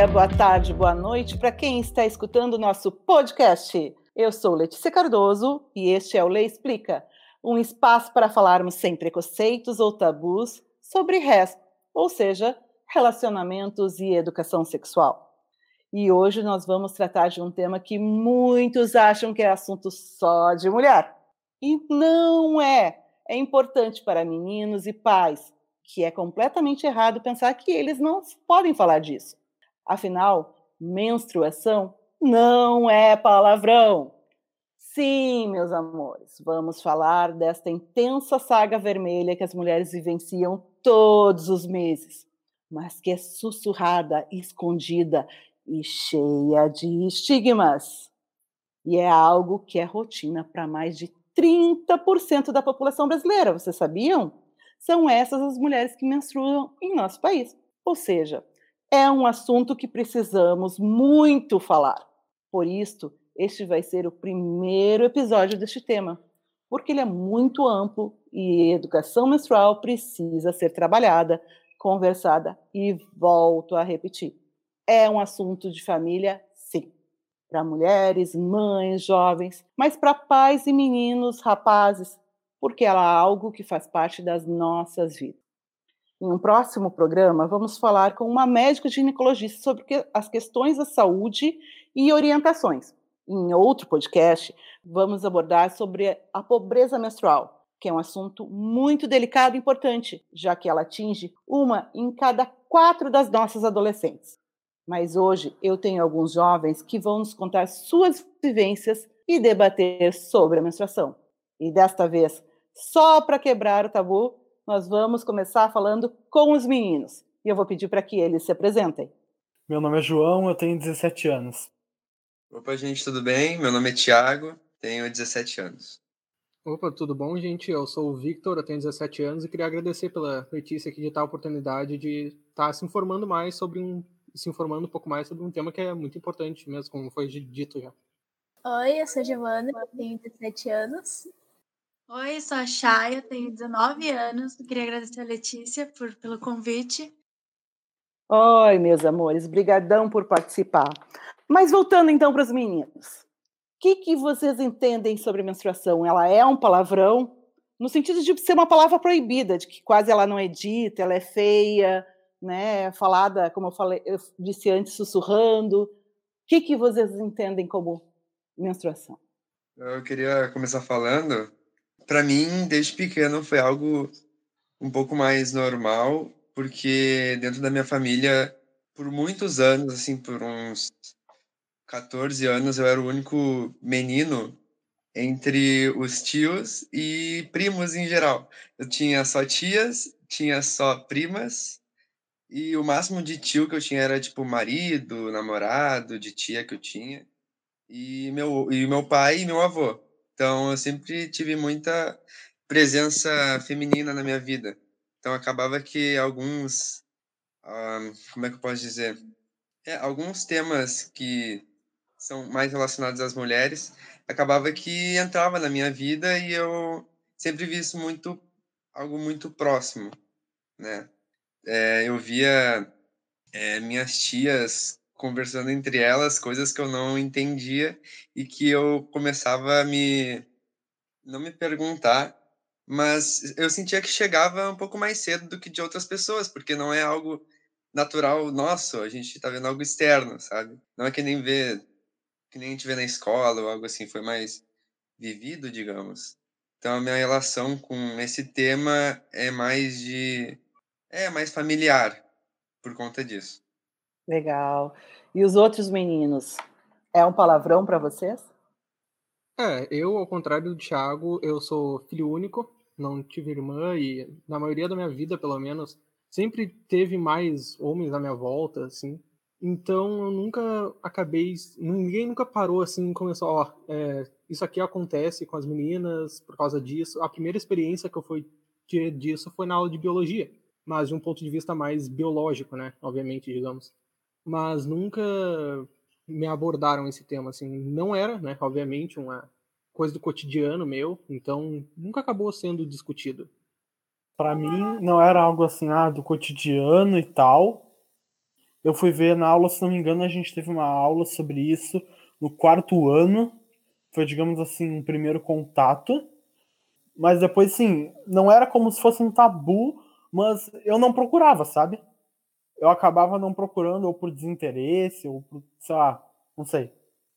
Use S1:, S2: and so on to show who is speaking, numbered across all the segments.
S1: dia, boa tarde, boa noite para quem está escutando o nosso podcast. Eu sou Letícia Cardoso e este é o Lei Explica, um espaço para falarmos sem preconceitos ou tabus sobre resto, ou seja, relacionamentos e educação sexual. E hoje nós vamos tratar de um tema que muitos acham que é assunto só de mulher. E não é. É importante para meninos e pais, que é completamente errado pensar que eles não podem falar disso. Afinal, menstruação não é palavrão. Sim, meus amores, vamos falar desta intensa saga vermelha que as mulheres vivenciam todos os meses, mas que é sussurrada, escondida e cheia de estigmas. E é algo que é rotina para mais de 30% da população brasileira, vocês sabiam? São essas as mulheres que menstruam em nosso país. Ou seja, é um assunto que precisamos muito falar. Por isso, este vai ser o primeiro episódio deste tema, porque ele é muito amplo e educação menstrual precisa ser trabalhada, conversada e volto a repetir. É um assunto de família, sim. Para mulheres, mães, jovens, mas para pais e meninos, rapazes, porque ela é algo que faz parte das nossas vidas. Em um próximo programa, vamos falar com uma médica ginecologista sobre as questões da saúde e orientações. Em outro podcast, vamos abordar sobre a pobreza menstrual, que é um assunto muito delicado e importante, já que ela atinge uma em cada quatro das nossas adolescentes. Mas hoje eu tenho alguns jovens que vão nos contar suas vivências e debater sobre a menstruação. E desta vez, só para quebrar o tabu, nós vamos começar falando com os meninos. E eu vou pedir para que eles se apresentem.
S2: Meu nome é João, eu tenho 17 anos.
S3: Opa, gente, tudo bem? Meu nome é Thiago, tenho 17 anos.
S4: Opa, tudo bom, gente? Eu sou o Victor, eu tenho 17 anos e queria agradecer pela Letícia aqui de tal oportunidade de estar tá se informando mais sobre um se informando um pouco mais sobre um tema que é muito importante mesmo, como foi dito já.
S5: Oi, eu sou Giovana, eu tenho 17 anos
S6: Oi, sou a Chay, tenho 19 anos. queria agradecer a Letícia por, pelo convite.
S1: Oi, meus amores, brigadão por participar. Mas voltando então para os meninos. O que, que vocês entendem sobre menstruação? Ela é um palavrão? No sentido de ser uma palavra proibida, de que quase ela não é dita, ela é feia, né? Falada, como eu falei, eu disse antes, sussurrando. O que, que vocês entendem como menstruação?
S3: Eu queria começar falando para mim, desde pequeno, foi algo um pouco mais normal, porque dentro da minha família, por muitos anos, assim, por uns 14 anos, eu era o único menino entre os tios e primos em geral. Eu tinha só tias, tinha só primas, e o máximo de tio que eu tinha era tipo marido, namorado, de tia que eu tinha, e meu, e meu pai e meu avô. Então, eu sempre tive muita presença feminina na minha vida. Então, acabava que alguns. Uh, como é que eu posso dizer? É, alguns temas que são mais relacionados às mulheres, acabava que entrava na minha vida e eu sempre vi isso muito algo muito próximo, né? É, eu via é, minhas tias conversando entre elas coisas que eu não entendia e que eu começava a me não me perguntar, mas eu sentia que chegava um pouco mais cedo do que de outras pessoas, porque não é algo natural nosso, a gente está vendo algo externo, sabe? Não é que nem vê que nem a gente vê na escola ou algo assim, foi mais vivido, digamos. Então a minha relação com esse tema é mais de é mais familiar por conta disso.
S1: Legal. E os outros meninos? É um palavrão para vocês?
S4: É, eu, ao contrário do Thiago, eu sou filho único, não tive irmã e, na maioria da minha vida, pelo menos, sempre teve mais homens à minha volta, assim. Então, eu nunca acabei. Ninguém nunca parou assim começou, ó, é, isso aqui acontece com as meninas por causa disso. A primeira experiência que eu fui ter disso foi na aula de biologia, mas de um ponto de vista mais biológico, né? Obviamente, digamos mas nunca me abordaram esse tema assim. Não era, né, obviamente, uma coisa do cotidiano meu, então nunca acabou sendo discutido.
S2: Para mim não era algo assim, ah, do cotidiano e tal, Eu fui ver na aula, se não me engano, a gente teve uma aula sobre isso no quarto ano. Foi, digamos assim, um primeiro contato. Mas depois, sim, não era como se fosse um tabu, mas eu não procurava, sabe? Eu acabava não procurando, ou por desinteresse, ou por, sei lá, não sei.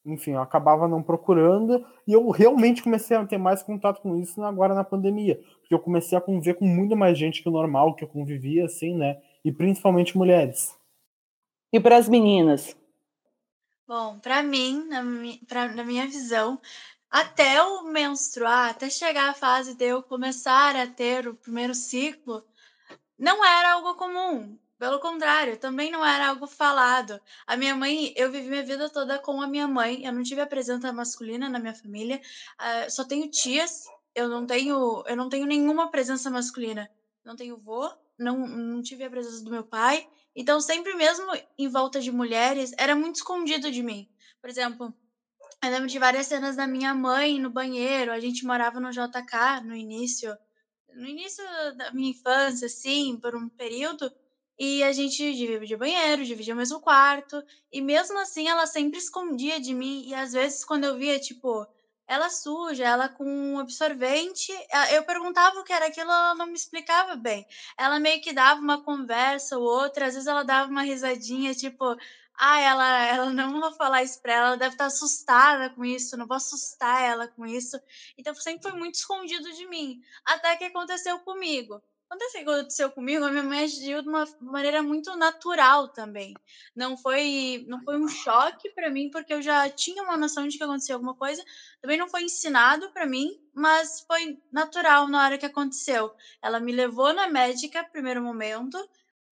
S2: Enfim, eu acabava não procurando e eu realmente comecei a ter mais contato com isso agora na pandemia. Porque eu comecei a conviver com muito mais gente que o normal que eu convivia, assim, né? E principalmente mulheres.
S1: E para as meninas?
S6: Bom, para mim, na, pra, na minha visão, até eu menstruar, até chegar a fase de eu começar a ter o primeiro ciclo, não era algo comum. Pelo contrário, também não era algo falado. A minha mãe, eu vivi minha vida toda com a minha mãe. Eu não tive a presença masculina na minha família. Uh, só tenho tias. Eu não tenho, eu não tenho nenhuma presença masculina. Não tenho vô. Não, não tive a presença do meu pai. Então, sempre mesmo em volta de mulheres, era muito escondido de mim. Por exemplo, eu lembro de várias cenas da minha mãe no banheiro. A gente morava no JK no início, no início da minha infância, assim, por um período. E a gente dividia banheiro, dividia o mesmo quarto. E mesmo assim, ela sempre escondia de mim. E às vezes, quando eu via, tipo, ela suja, ela com absorvente, eu perguntava o que era aquilo, ela não me explicava bem. Ela meio que dava uma conversa ou outra, às vezes ela dava uma risadinha, tipo, ah, ela, ela não vou falar isso pra ela, ela deve estar assustada com isso, não vou assustar ela com isso. Então sempre foi muito escondido de mim. Até que aconteceu comigo. Quando isso aconteceu comigo, a minha mãe agiu de uma maneira muito natural também. Não foi, não foi um choque para mim, porque eu já tinha uma noção de que acontecia alguma coisa. Também não foi ensinado para mim, mas foi natural na hora que aconteceu. Ela me levou na médica, primeiro momento,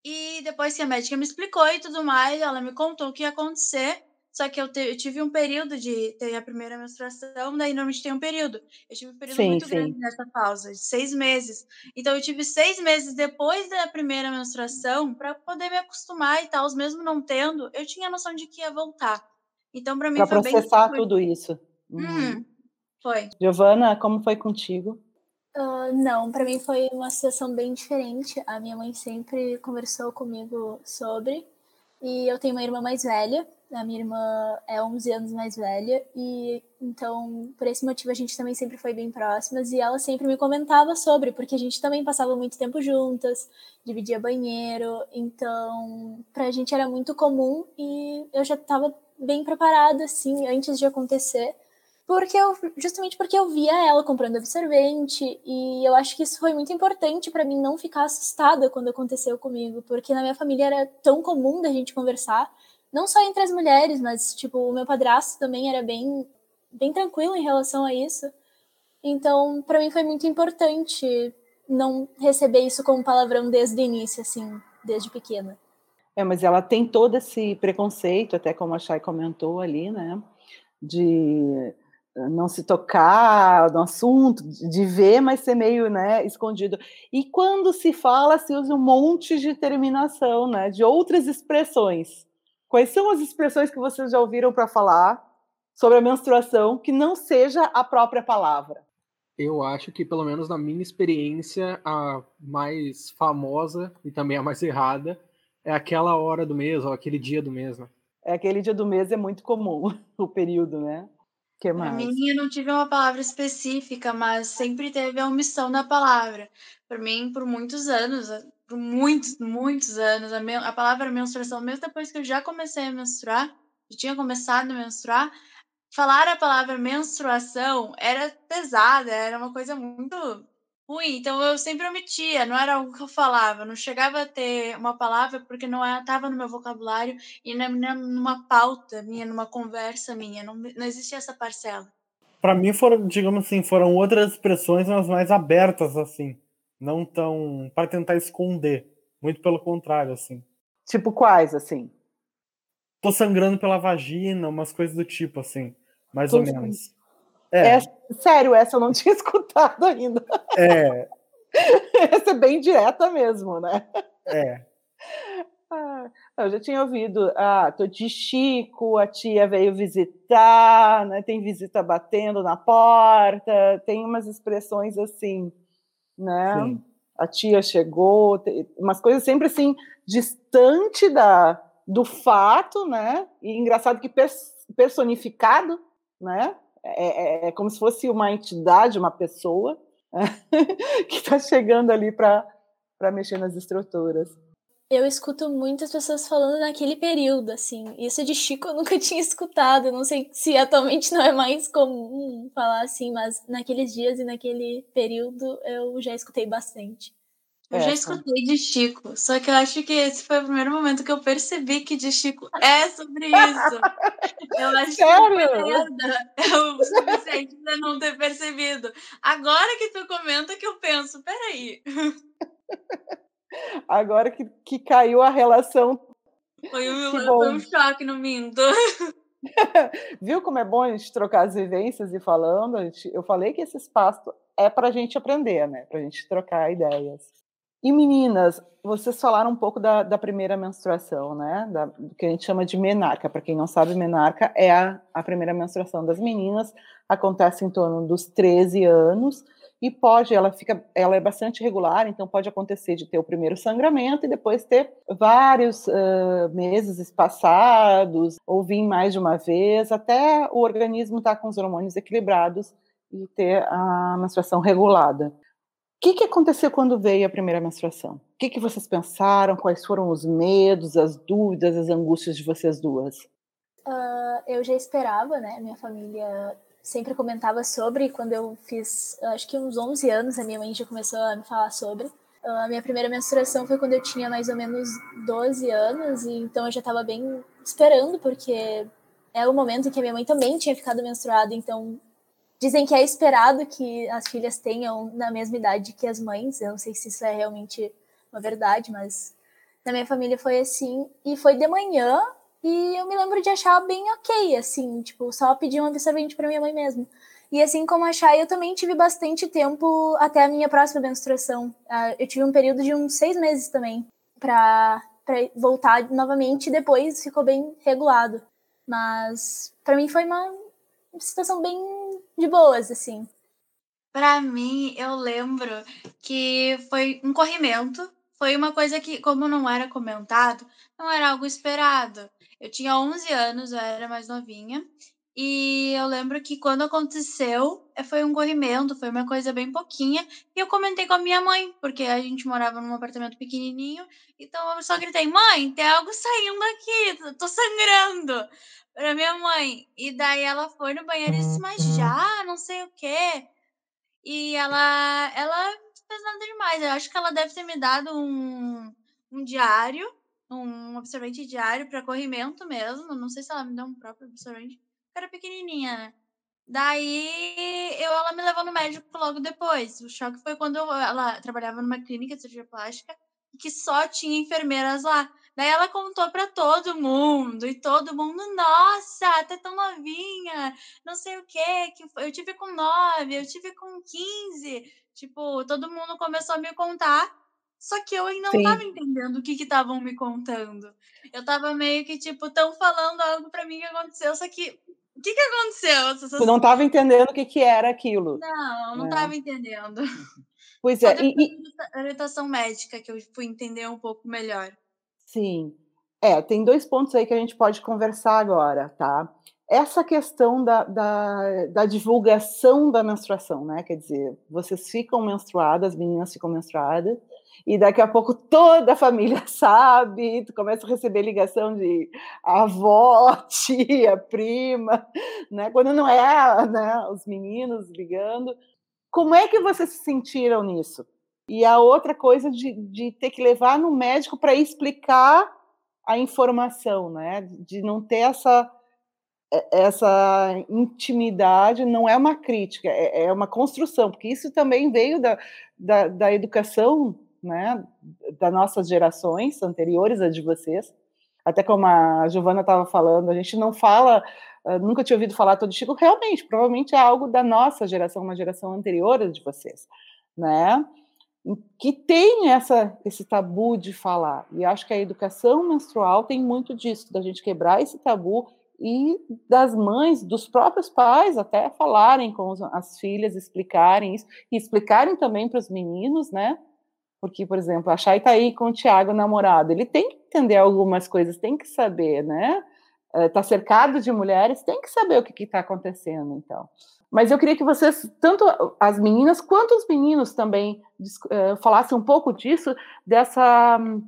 S6: e depois que a médica me explicou e tudo mais, ela me contou o que ia acontecer. Só que eu, te, eu, tive um período de ter a primeira menstruação, daí normalmente tem um período. Eu tive um período sim, muito sim. grande nessa pausa, de seis meses. Então eu tive seis meses depois da primeira menstruação para poder me acostumar e tal, mesmo não tendo, eu tinha a noção de que ia voltar. Então para mim
S1: pra
S6: foi
S1: processar bem... tudo isso.
S6: Uhum. Uhum. Foi.
S1: Giovana, como foi contigo?
S5: Uh, não, para mim foi uma situação bem diferente. A minha mãe sempre conversou comigo sobre. E eu tenho uma irmã mais velha, a minha irmã é 11 anos mais velha e então por esse motivo a gente também sempre foi bem próximas e ela sempre me comentava sobre, porque a gente também passava muito tempo juntas, dividia banheiro, então pra gente era muito comum e eu já estava bem preparada assim antes de acontecer. Porque eu, justamente porque eu via ela comprando absorvente e eu acho que isso foi muito importante para mim não ficar assustada quando aconteceu comigo, porque na minha família era tão comum da gente conversar não só entre as mulheres, mas tipo, o meu padrasto também era bem bem tranquilo em relação a isso. Então, para mim foi muito importante não receber isso como palavrão desde o início, assim, desde pequena.
S1: É, mas ela tem todo esse preconceito, até como a Chay comentou ali, né, de não se tocar no assunto, de ver, mas ser meio, né, escondido. E quando se fala, se usa um monte de terminação, né, de outras expressões. Quais são as expressões que vocês já ouviram para falar sobre a menstruação que não seja a própria palavra?
S4: Eu acho que, pelo menos na minha experiência, a mais famosa e também a mais errada é aquela hora do mês ou aquele dia do mês, né?
S1: É aquele dia do mês é muito comum, o período, né?
S6: Que mais? Para mim, eu não tive uma palavra específica, mas sempre teve a omissão da palavra. Para mim, por muitos anos, por muitos, muitos anos, a, a palavra menstruação, mesmo depois que eu já comecei a menstruar, já tinha começado a menstruar, falar a palavra menstruação era pesada, era uma coisa muito ruim. Então eu sempre omitia, não era algo que eu falava, não chegava a ter uma palavra porque não estava no meu vocabulário e na, numa pauta minha, numa conversa minha, não, não existia essa parcela.
S2: Para mim foram, digamos assim, foram outras expressões, mas mais abertas assim não tão para tentar esconder, muito pelo contrário, assim.
S1: Tipo quais, assim?
S2: Tô sangrando pela vagina, umas coisas do tipo, assim, mais Tô ou menos.
S1: É. é. Sério, essa eu não tinha escutado ainda.
S2: É.
S1: essa é bem direta mesmo, né?
S2: É.
S1: Ah, eu já tinha ouvido, ah, tô de Chico, a tia veio visitar, né? Tem visita batendo na porta, tem umas expressões assim né? Sim. A tia chegou, umas coisas sempre assim, distante da, do fato, né? E engraçado que personificado, né? É, é, é como se fosse uma entidade, uma pessoa que está chegando ali para mexer nas estruturas.
S5: Eu escuto muitas pessoas falando naquele período, assim. Isso de Chico eu nunca tinha escutado. Não sei se atualmente não é mais comum falar assim, mas naqueles dias e naquele período eu já escutei bastante.
S6: Eu já escutei de Chico, só que eu acho que esse foi o primeiro momento que eu percebi que de Chico é sobre isso. Eu acho Sério? que é o suficiente pra não ter percebido. Agora que tu comenta que eu penso, peraí.
S1: Agora que, que caiu a relação.
S6: Foi um, foi um choque no Minto.
S1: Viu como é bom a gente trocar as vivências e falando? Gente, eu falei que esse espaço é para a gente aprender, né? Para a gente trocar ideias. E meninas, vocês falaram um pouco da, da primeira menstruação, né? Da, do que a gente chama de menarca. Para quem não sabe, menarca é a, a primeira menstruação das meninas, acontece em torno dos 13 anos e pode, ela fica, ela é bastante regular, então pode acontecer de ter o primeiro sangramento e depois ter vários uh, meses espaçados, ou vir mais de uma vez, até o organismo estar tá com os hormônios equilibrados e ter a menstruação regulada. Que, que aconteceu quando veio a primeira menstruação? O que, que vocês pensaram? Quais foram os medos, as dúvidas, as angústias de vocês duas?
S5: Uh, eu já esperava, né? Minha família sempre comentava sobre. Quando eu fiz, acho que uns 11 anos, a minha mãe já começou a me falar sobre. A minha primeira menstruação foi quando eu tinha mais ou menos 12 anos, e então eu já estava bem esperando, porque é o momento em que a minha mãe também tinha ficado menstruada, então dizem que é esperado que as filhas tenham na mesma idade que as mães. Eu não sei se isso é realmente uma verdade, mas na minha família foi assim. E foi de manhã, e eu me lembro de achar bem ok, assim, tipo, só pedir um absorvente para minha mãe mesmo. E assim como achar, eu também tive bastante tempo até a minha próxima menstruação. Uh, eu tive um período de uns seis meses também para voltar novamente depois ficou bem regulado. Mas para mim foi uma situação bem de boas, assim.
S6: Para mim, eu lembro que foi um corrimento. Foi uma coisa que, como não era comentado, não era algo esperado. Eu tinha 11 anos, eu era mais novinha. E eu lembro que quando aconteceu, eh, foi um corrimento, foi uma coisa bem pouquinha. E eu comentei com a minha mãe, porque a gente morava num apartamento pequenininho. Então eu só gritei: Mãe, tem algo saindo aqui, tô sangrando. Pra minha mãe. E daí ela foi no banheiro e disse: Mas já, não sei o quê. E ela, ela fez nada demais. Eu acho que ela deve ter me dado um, um diário um absorvente diário para corrimento mesmo. Não sei se ela me deu um próprio absorvente. Era pequenininha, né? Daí eu, ela me levou no médico logo depois. O choque foi quando eu, ela trabalhava numa clínica de cirurgia plástica que só tinha enfermeiras lá. Daí ela contou para todo mundo e todo mundo, nossa, até tão novinha, não sei o quê, que eu tive com nove, eu tive com quinze. Tipo, todo mundo começou a me contar só que eu ainda não estava entendendo o que estavam me contando. Eu estava meio que, tipo, estão falando algo para mim que aconteceu, só que. O que, que aconteceu?
S1: Tu não estava entendendo o que, que era aquilo.
S6: Não, não estava é. entendendo.
S1: Pois é. E,
S6: e... orientação médica que eu fui entender um pouco melhor.
S1: Sim. É, tem dois pontos aí que a gente pode conversar agora, tá? Essa questão da, da, da divulgação da menstruação, né? Quer dizer, vocês ficam menstruadas, as meninas ficam menstruadas, e daqui a pouco toda a família sabe, tu começa a receber ligação de avó, tia, prima, né? Quando não é né, os meninos ligando. Como é que vocês se sentiram nisso? E a outra coisa de, de ter que levar no médico para explicar a informação, né? De não ter essa essa intimidade não é uma crítica, é, é uma construção, porque isso também veio da, da, da educação né, das nossas gerações anteriores a de vocês. Até como a Giovana estava falando, a gente não fala, uh, nunca tinha ouvido falar todo Chico, realmente, provavelmente é algo da nossa geração, uma geração anterior a de vocês, né? Que tem essa, esse tabu de falar. E acho que a educação menstrual tem muito disso, da gente quebrar esse tabu e das mães, dos próprios pais até falarem com as filhas, explicarem isso, e explicarem também para os meninos, né? Porque, por exemplo, a Chay está aí com o Tiago namorado, ele tem que entender algumas coisas, tem que saber, né? Está cercado de mulheres, tem que saber o que está acontecendo, então. Mas eu queria que vocês, tanto as meninas quanto os meninos também, uh, falassem um pouco disso, dessa um,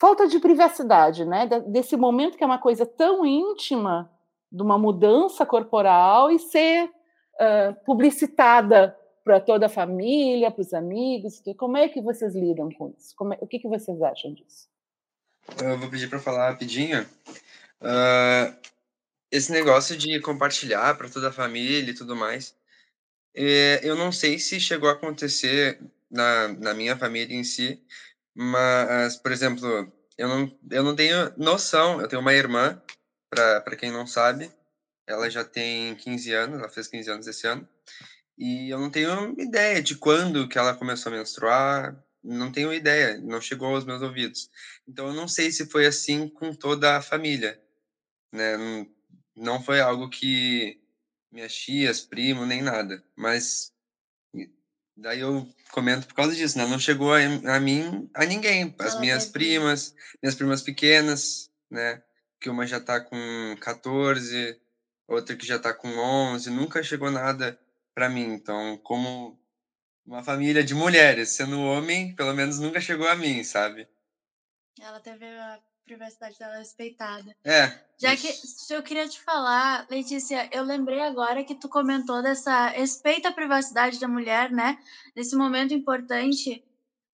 S1: falta de privacidade, né? Desse momento que é uma coisa tão íntima, de uma mudança corporal e ser uh, publicitada para toda a família, para os amigos. Como é que vocês lidam com isso? É, o que, que vocês acham disso?
S3: Eu vou pedir para falar rapidinho. Uh, esse negócio de compartilhar para toda a família e tudo mais, é, eu não sei se chegou a acontecer na, na minha família em si, mas, por exemplo, eu não, eu não tenho noção. Eu tenho uma irmã, para quem não sabe, ela já tem 15 anos, ela fez 15 anos esse ano, e eu não tenho ideia de quando que ela começou a menstruar, não tenho ideia, não chegou aos meus ouvidos. Então eu não sei se foi assim com toda a família, né? não foi algo que minhas tias, primo, nem nada. Mas daí eu comento por causa disso, né? Não chegou a, a mim, a ninguém. As minhas primas, minhas primas pequenas, né? Que uma já tá com 14, outra que já tá com 11, nunca chegou nada para mim. Então, como uma família de mulheres, sendo homem, pelo menos nunca chegou a mim, sabe?
S6: Ela teve a privacidade dela respeitada.
S3: É.
S6: Já que eu queria te falar, Letícia, eu lembrei agora que tu comentou dessa respeita a privacidade da mulher, né? Nesse momento importante.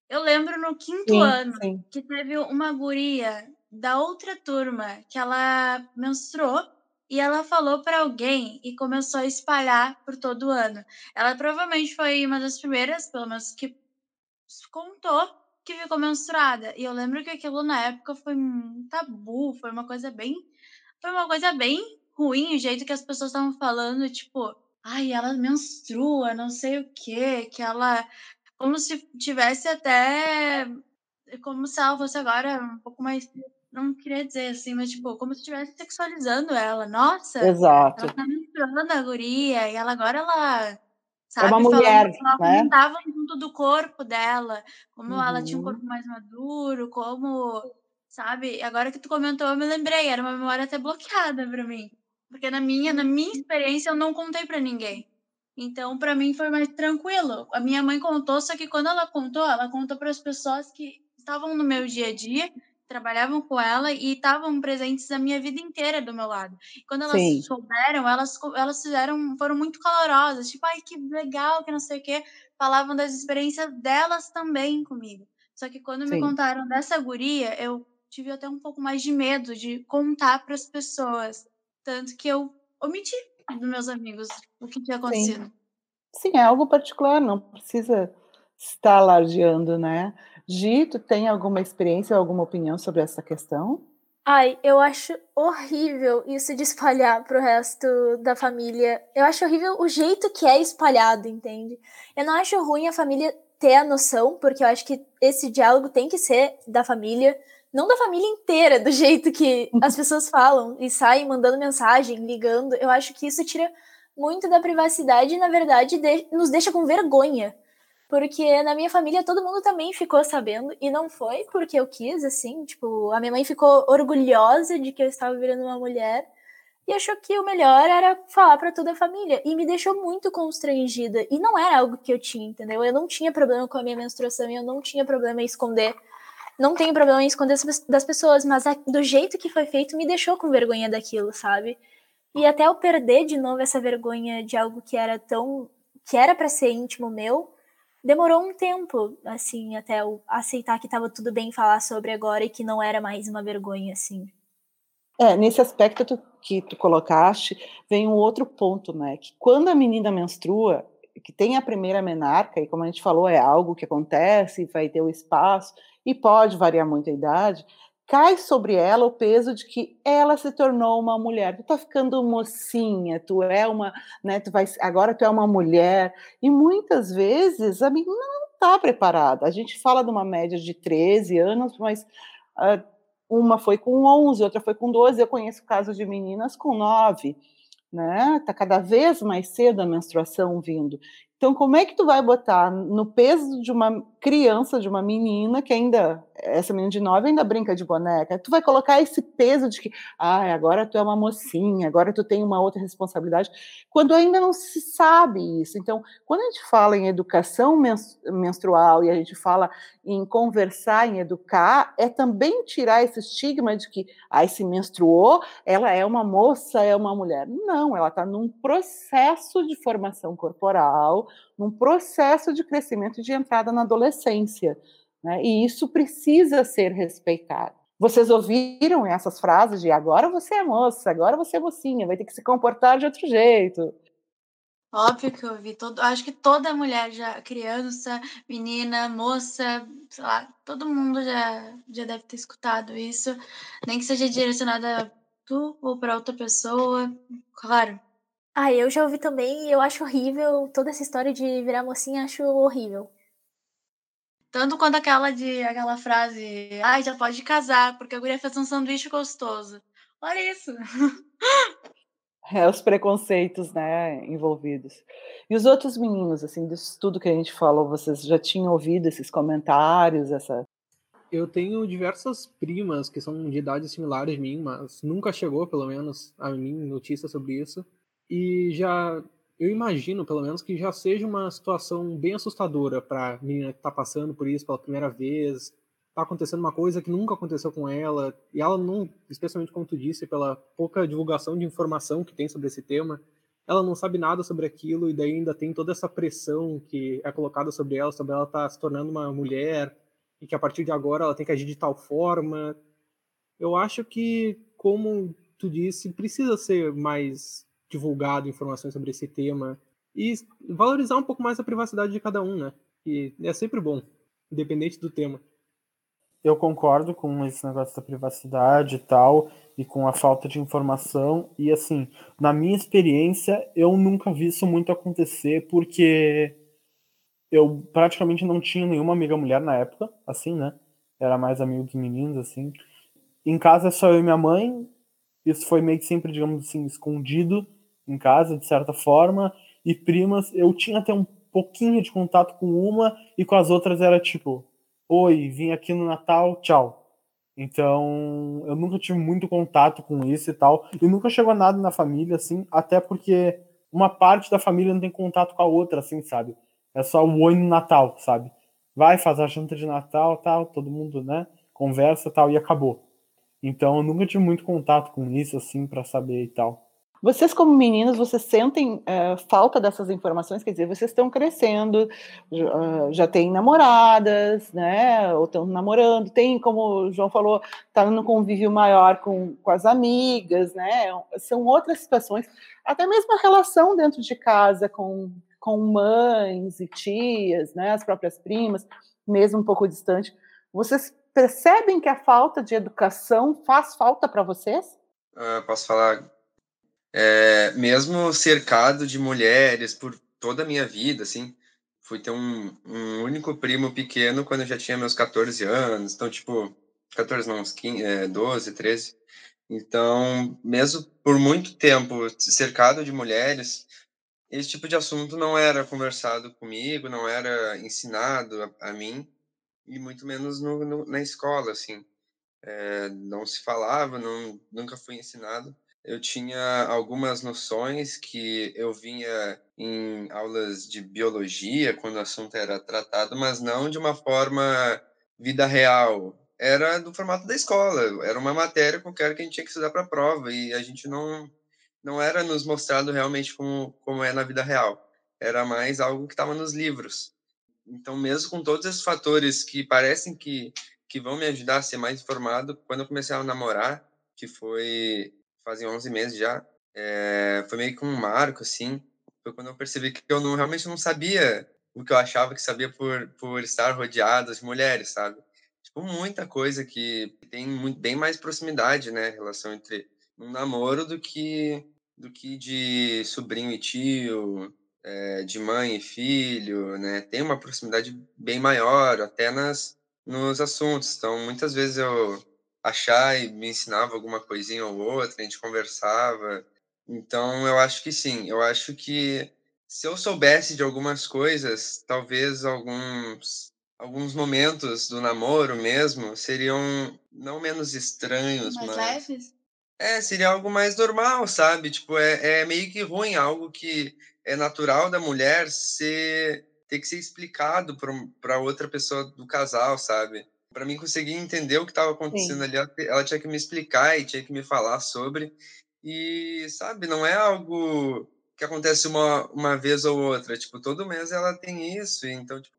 S6: Eu lembro no quinto sim, ano sim. que teve uma guria da outra turma que ela menstruou e ela falou para alguém e começou a espalhar por todo o ano. Ela provavelmente foi uma das primeiras, pelo menos que contou que ficou menstruada. E eu lembro que aquilo na época foi um tabu, foi uma coisa bem. Foi uma coisa bem ruim, o jeito que as pessoas estavam falando, tipo, ai, ela menstrua, não sei o quê, que ela. Como se tivesse até. Como se ela fosse agora um pouco mais. Não queria dizer assim, mas tipo, como se estivesse sexualizando ela. Nossa!
S1: Exato.
S6: Ela tá menstruando a guria, e ela agora ela Sabe?
S1: É uma mulher,
S6: Falando,
S1: né?
S6: ela junto do corpo dela, como uhum. ela tinha um corpo mais maduro, como, sabe? Agora que tu comentou, eu me lembrei, era uma memória até bloqueada para mim. Porque na minha, na minha experiência, eu não contei para ninguém. Então, para mim foi mais tranquilo. A minha mãe contou, só que quando ela contou, ela contou para as pessoas que estavam no meu dia a dia trabalhavam com ela e estavam presentes a minha vida inteira do meu lado. Quando elas Sim. souberam, elas, elas fizeram, foram muito calorosas, tipo, ai, que legal, que não sei o quê. Falavam das experiências delas também comigo. Só que quando Sim. me contaram dessa guria, eu tive até um pouco mais de medo de contar para as pessoas. Tanto que eu omiti dos meus amigos o que tinha acontecido.
S1: Sim. Sim, é algo particular, não precisa estar alardeando, né? Gi, tu tem alguma experiência, alguma opinião sobre essa questão?
S5: Ai, eu acho horrível isso de espalhar pro resto da família. Eu acho horrível o jeito que é espalhado, entende? Eu não acho ruim a família ter a noção, porque eu acho que esse diálogo tem que ser da família, não da família inteira, do jeito que as pessoas falam e saem mandando mensagem, ligando. Eu acho que isso tira muito da privacidade e, na verdade, de nos deixa com vergonha. Porque na minha família todo mundo também ficou sabendo, e não foi porque eu quis, assim, tipo, a minha mãe ficou orgulhosa de que eu estava virando uma mulher e achou que o melhor era falar para toda a família. E me deixou muito constrangida. E não era algo que eu tinha, entendeu? Eu não tinha problema com a minha menstruação e eu não tinha problema em esconder. Não tenho problema em esconder das pessoas, mas do jeito que foi feito me deixou com vergonha daquilo, sabe? E até eu perder de novo essa vergonha de algo que era tão. que era para ser íntimo meu demorou um tempo, assim, até eu aceitar que estava tudo bem falar sobre agora e que não era mais uma vergonha, assim.
S1: É, nesse aspecto que tu colocaste, vem um outro ponto, né? Que quando a menina menstrua, que tem a primeira menarca, e como a gente falou, é algo que acontece, vai ter o espaço, e pode variar muito a idade, cai sobre ela o peso de que ela se tornou uma mulher. Tu tá ficando mocinha, tu é uma, né, tu vai, agora tu é uma mulher. E muitas vezes a menina não está preparada. A gente fala de uma média de 13 anos, mas uh, uma foi com 11, outra foi com 12. Eu conheço casos de meninas com 9. Né? Tá cada vez mais cedo a menstruação vindo. Então, como é que tu vai botar no peso de uma criança, de uma menina, que ainda, essa menina de nove ainda brinca de boneca, tu vai colocar esse peso de que, ah, agora tu é uma mocinha, agora tu tem uma outra responsabilidade, quando ainda não se sabe isso. Então, quando a gente fala em educação menstrual e a gente fala em conversar, em educar, é também tirar esse estigma de que, ah, se menstruou, ela é uma moça, é uma mulher. Não, ela está num processo de formação corporal, num processo de crescimento de entrada na adolescência. Né? E isso precisa ser respeitado. Vocês ouviram essas frases de agora você é moça, agora você é mocinha, vai ter que se comportar de outro jeito.
S6: Óbvio que eu ouvi. Todo, acho que toda mulher já, criança, menina, moça, sei lá, todo mundo já, já deve ter escutado isso. Nem que seja direcionada tu ou para outra pessoa. Claro,
S5: ah, eu já ouvi também e eu acho horrível. Toda essa história de virar mocinha, acho horrível.
S6: Tanto quanto aquela de aquela frase, ai, já pode casar, porque a guria fez um sanduíche gostoso. Olha isso.
S1: É, os preconceitos, né, envolvidos. E os outros meninos, assim, disso tudo que a gente falou, vocês já tinham ouvido esses comentários, essa...
S4: Eu tenho diversas primas que são de idade similares a mim, mas nunca chegou, pelo menos, a mim notícia sobre isso. E já eu imagino, pelo menos, que já seja uma situação bem assustadora para menina que está passando por isso pela primeira vez. Está acontecendo uma coisa que nunca aconteceu com ela, e ela não, especialmente como tu disse, pela pouca divulgação de informação que tem sobre esse tema, ela não sabe nada sobre aquilo, e daí ainda tem toda essa pressão que é colocada sobre ela, sobre ela estar tá se tornando uma mulher, e que a partir de agora ela tem que agir de tal forma. Eu acho que, como tu disse, precisa ser mais divulgado informações sobre esse tema e valorizar um pouco mais a privacidade de cada um, né? E é sempre bom, independente do tema.
S2: Eu concordo com esse negócio da privacidade e tal, e com a falta de informação. E assim, na minha experiência, eu nunca vi isso muito acontecer, porque eu praticamente não tinha nenhuma amiga mulher na época, assim, né? Era mais amigo dos meninos, assim. Em casa só eu e minha mãe. Isso foi meio que sempre, digamos assim, escondido em casa, de certa forma, e primas, eu tinha até um pouquinho de contato com uma, e com as outras era tipo, oi, vim aqui no Natal, tchau. Então, eu nunca tive muito contato com isso e tal, e nunca chegou nada na família, assim, até porque uma parte da família não tem contato com a outra, assim, sabe? É só o oi no Natal, sabe? Vai, faz a janta de Natal, tal, todo mundo, né? Conversa, tal, e acabou. Então, eu nunca tive muito contato com isso, assim, para saber e tal.
S1: Vocês, como meninos, vocês sentem uh, falta dessas informações? Quer dizer, vocês estão crescendo, uh, já têm namoradas, né? Ou estão namorando, tem, como o João falou, tá no convívio maior com, com as amigas, né? São outras situações, até mesmo a relação dentro de casa com, com mães e tias, né? As próprias primas, mesmo um pouco distante. Vocês percebem que a falta de educação faz falta para vocês?
S3: Uh, posso falar é, mesmo cercado de mulheres por toda a minha vida, assim, fui ter um, um único primo pequeno quando eu já tinha meus 14 anos, então, tipo, 14 não, uns 15, é, 12, 13. Então, mesmo por muito tempo cercado de mulheres, esse tipo de assunto não era conversado comigo, não era ensinado a, a mim, e muito menos no, no, na escola, assim. É, não se falava, não, nunca fui ensinado eu tinha algumas noções que eu vinha em aulas de biologia, quando o assunto era tratado, mas não de uma forma vida real. Era do formato da escola, era uma matéria qualquer que a gente tinha que estudar para a prova, e a gente não, não era nos mostrado realmente como, como é na vida real. Era mais algo que estava nos livros. Então, mesmo com todos esses fatores que parecem que, que vão me ajudar a ser mais informado, quando eu comecei a namorar, que foi fazem 11 meses já. É, foi meio que um marco, assim. Foi quando eu percebi que eu não, realmente não sabia o que eu achava que sabia por, por estar rodeado de mulheres, sabe? Tipo, muita coisa que tem muito, bem mais proximidade, né? Relação entre um namoro do que, do que de sobrinho e tio, é, de mãe e filho, né? Tem uma proximidade bem maior, até nas, nos assuntos. Então, muitas vezes eu achar e me ensinava alguma coisinha ou outra, a gente conversava. Então, eu acho que sim, eu acho que se eu soubesse de algumas coisas, talvez alguns alguns momentos do namoro mesmo seriam não menos estranhos,
S6: Mais
S3: mas
S6: leves?
S3: é, seria algo mais normal, sabe? Tipo, é, é meio que ruim, algo que é natural da mulher ser ter que ser explicado para outra pessoa do casal, sabe? Para mim conseguir entender o que estava acontecendo
S1: Sim.
S3: ali, ela, ela tinha que me explicar e tinha que me falar sobre. E, sabe, não é algo que acontece uma, uma vez ou outra. Tipo, todo mês ela tem isso, então, tipo,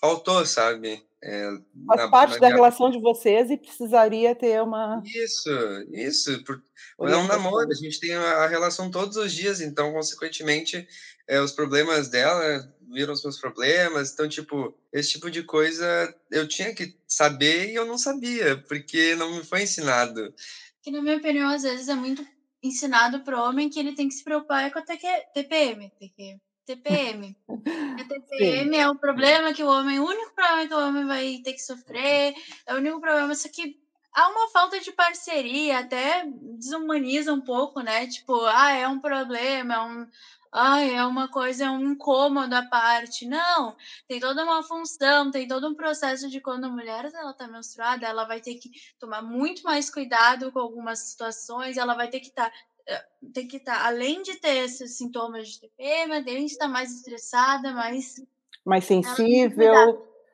S3: faltou, sabe? É,
S1: Faz
S3: na-
S1: parte
S3: na
S1: da
S3: minha-
S1: relação de vocês e precisaria ter uma
S3: Isso, isso. Por... É um namoro, a gente tem a relação todos os dias, então, consequentemente, é, os problemas dela viram os meus problemas. Então, tipo, esse tipo de coisa eu tinha que saber e eu não sabia, porque não me foi ensinado.
S6: Que, na minha opinião, às vezes é muito ensinado pro homem que ele tem que se preocupar com a TQ TPM. TQ TPM. A TPM é o problema que o homem, o único problema que o homem vai ter que sofrer, é o único problema, só que há uma falta de parceria, até desumaniza um pouco, né? Tipo, ah, é um problema, é um. Ah, é uma coisa, é um incômodo à parte. Não, tem toda uma função, tem todo um processo de quando a mulher ela tá menstruada, ela vai ter que tomar muito mais cuidado com algumas situações, ela vai ter que estar tem que estar, além de ter esses sintomas de TPM, além de estar mais estressada, mais.
S1: mais sensível,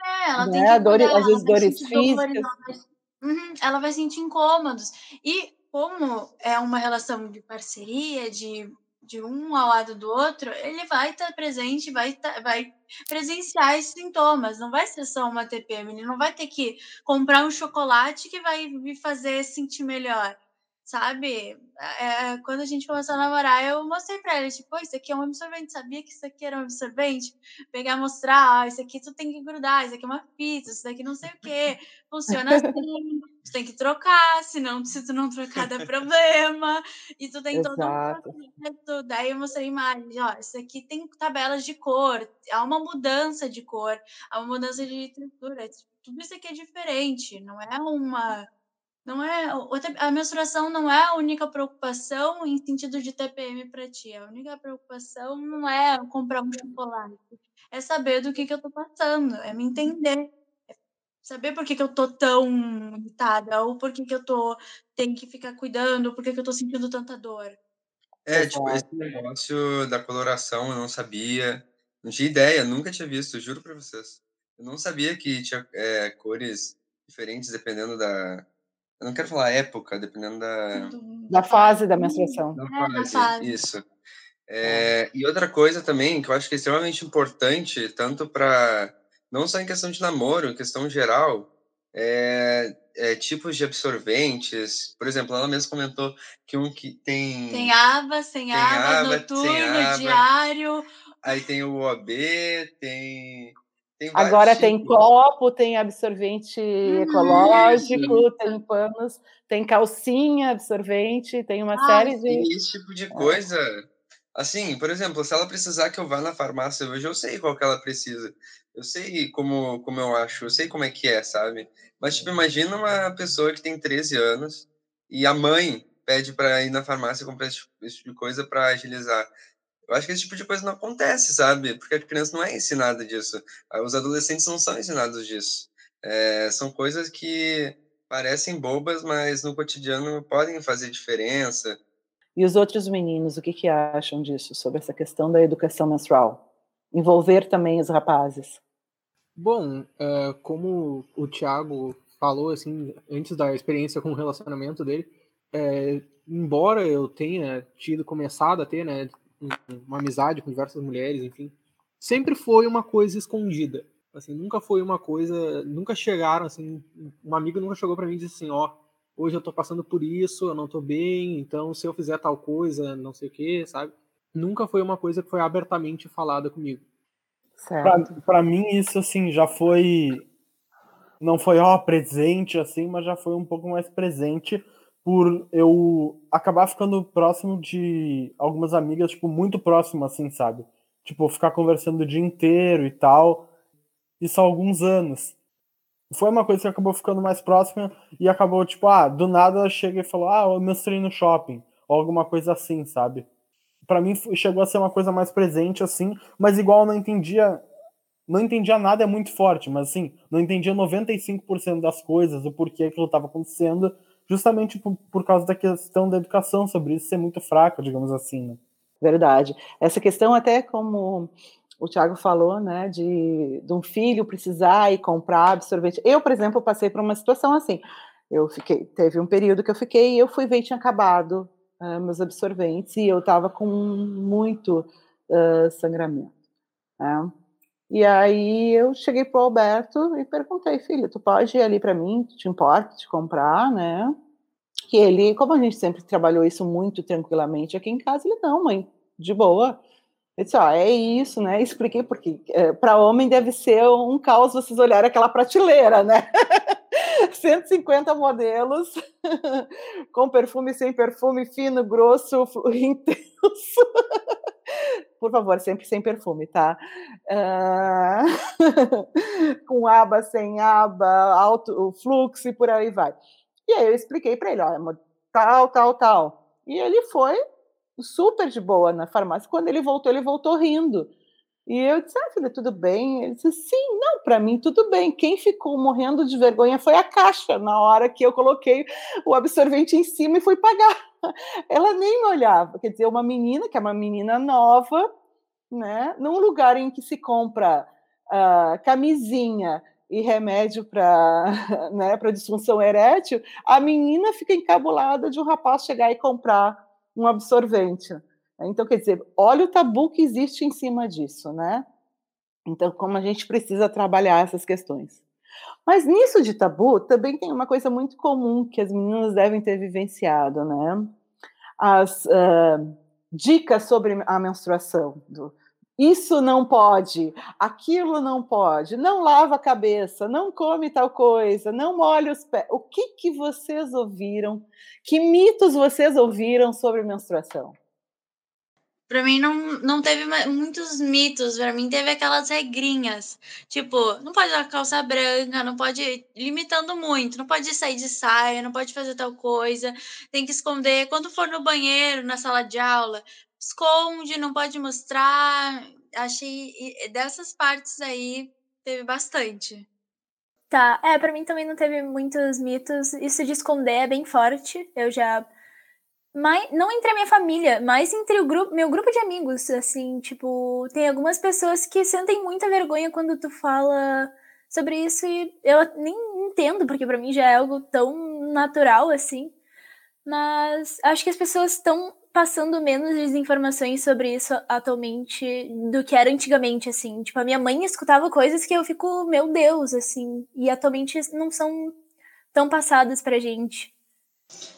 S6: É, ela
S1: Né,
S6: tem que
S1: dores-
S6: cuidar,
S1: às vezes
S6: ela vai
S1: dores
S6: sentir dores,
S1: físicas.
S6: ela vai- Uhum, ela vai sentir incômodos. E como é uma relação de parceria, de, de um ao lado do outro, ele vai estar presente, vai, tá- vai presenciar esses sintomas. Não vai ser só uma TPM, ele não vai ter que comprar um chocolate que vai me fazer sentir melhor. Sabe? É, quando a gente começou a namorar, eu mostrei pra ele, tipo, "Pô, isso aqui é um absorvente, sabia que isso aqui era um absorvente? Pegar, mostrar, ah, isso aqui tu tem que grudar, isso aqui é uma fita, isso daqui não sei o quê. Funciona assim, tu tem que trocar, senão se tu não trocar dá problema. E tu tem todo um processo. Daí eu mostrei imagens, ó, isso aqui tem tabelas de cor, há uma mudança de cor, há uma mudança de textura, tudo isso aqui é diferente, não é uma não é a menstruação não é a única preocupação em sentido de TPM para ti. A única preocupação não é comprar um chocolate, é saber do que que eu tô passando, é me entender, é saber por que que eu tô tão irritada ou por que que eu tô tenho que ficar cuidando, por que que eu tô sentindo tanta dor.
S3: É, tipo,
S1: Exato.
S3: esse negócio da coloração eu não sabia, não tinha ideia, nunca tinha visto, juro pra vocês. Eu não sabia que tinha é, cores diferentes dependendo da. Eu não quero falar época, dependendo da,
S1: da fase da menstruação.
S3: da
S6: É, da
S3: fase.
S6: fase.
S3: Isso. É, e outra coisa também que eu acho que é extremamente importante, tanto para. Não só em questão de namoro, em questão geral, é, é tipos de absorventes. Por exemplo, ela mesma comentou que um que tem.
S6: Tem aba, sem
S3: Tem
S6: aba,
S3: aba, sem
S6: noturno,
S3: aba.
S6: diário.
S3: Aí tem o OAB, tem. Tem
S1: Agora
S3: vários
S1: tem
S3: tipos.
S1: copo, tem absorvente
S6: Uhum.
S1: ecológico, tem panos, tem calcinha absorvente, tem uma
S6: Ah,
S1: série de.
S3: E esse tipo
S1: É.
S3: de coisa. Assim, por exemplo, se ela precisar que eu vá na farmácia hoje, eu sei qual que ela precisa. Eu sei como, como eu acho, eu sei como é que é, sabe? Mas, tipo, imagina uma pessoa que tem 13 anos e a mãe pede para ir na farmácia comprar esse tipo de coisa para agilizar. Eu acho que esse tipo de coisa não acontece, sabe? Porque a criança não é ensinada disso. Ah, Os adolescentes não são ensinados disso. É, são coisas que parecem bobas, mas no cotidiano podem fazer diferença.
S1: E os outros meninos, o que, que acham disso, sobre essa questão da educação menstrual? Envolver também os rapazes.
S4: Bom, é, como o Thiago falou, assim, antes da experiência com o relacionamento dele, é, embora eu tenha tido, começado a ter, né, uma amizade com diversas mulheres, enfim, sempre foi uma coisa escondida. Assim, nunca foi uma coisa, nunca chegaram, assim, uma amiga nunca chegou para mim e disse assim, ó, hoje eu tô passando por isso, eu não tô bem, então se eu fizer tal coisa, não sei o que, sabe? Nunca foi uma coisa que foi abertamente falada comigo.
S1: Certo.
S2: Pra mim, isso, assim, já foi. Não foi, ó, presente, assim, mas já foi um pouco mais presente por eu acabar ficando próximo de algumas amigas, tipo, muito próximo, assim, sabe? Tipo, ficar conversando o dia inteiro e tal. Isso há alguns anos. Foi uma coisa que acabou ficando mais próxima e acabou, tipo, ah, do nada chega e falou, ah, eu menstruei no shopping. Ou alguma coisa assim, sabe? para mim chegou a ser uma coisa mais presente assim, mas igual eu não entendia não entendia nada é muito forte, mas assim, não entendia 95% das coisas, o porquê aquilo estava acontecendo, justamente por, por causa da questão da educação sobre isso ser muito fraca, digamos assim. Né?
S1: Verdade. Essa questão até como o Thiago falou, né, de, de um filho precisar ir comprar absorvente. Eu, por exemplo, passei por uma situação assim. Eu fiquei, teve um período que eu fiquei e eu fui ver tinha acabado uh, meus absorventes e eu estava com muito uh, sangramento. Né? E aí eu cheguei pro Alberto e perguntei, filho, tu pode ir ali para mim, te importa de comprar, né? Que ele, como a gente sempre trabalhou isso muito tranquilamente aqui em casa, ele não, mãe, de boa. Eu disse, ó, é isso, né? Expliquei porque é, para homem deve ser um caos vocês olharem aquela prateleira, né? 150 modelos com perfume, sem perfume, fino, grosso, intenso por favor, sempre sem perfume, tá? Uh... com aba, sem aba, alto, fluxo e por aí vai. E aí eu expliquei para ele, olha, tal, tal, tal. E ele foi super de boa na farmácia. Quando ele voltou, ele voltou rindo. E eu disse, ah, filha, tudo bem? Ele disse, sim, não, para mim tudo bem. Quem ficou morrendo de vergonha foi a caixa, na hora que eu coloquei o absorvente em cima e fui pagar. Ela nem me olhava. Quer dizer, uma menina, que é uma menina nova, né, num lugar em que se compra uh, camisinha e remédio para né, disfunção erétil, a menina fica encabulada de um rapaz chegar e comprar um absorvente. Então, quer dizer, olha o tabu que existe em cima disso, né? Então, como a gente precisa trabalhar essas questões. Mas nisso de tabu, também tem uma coisa muito comum que as meninas devem ter vivenciado, né? As uh, dicas sobre a menstruação. Do, isso não pode, aquilo não pode, não lava a cabeça, não come tal coisa, não molhe os pés. O que, que vocês ouviram? Que mitos vocês ouviram sobre menstruação?
S6: Pra mim não, não teve muitos mitos, pra mim teve aquelas regrinhas. Tipo, não pode usar calça branca, não pode. limitando muito, não pode sair de saia, não pode fazer tal coisa, tem que esconder. Quando for no banheiro, na sala de aula, esconde, não pode mostrar. Achei. Dessas partes aí teve bastante.
S5: Tá, é, pra mim também não teve muitos mitos. Isso de esconder é bem forte. Eu já mas não entre a minha família, mas entre o grupo, meu grupo de amigos, assim, tipo, tem algumas pessoas que sentem muita vergonha quando tu fala sobre isso e eu nem entendo, porque para mim já é algo tão natural assim. Mas acho que as pessoas estão passando menos desinformações sobre isso atualmente do que era antigamente, assim. Tipo, a minha mãe escutava coisas que eu fico, meu Deus, assim, e atualmente não são tão passadas pra gente.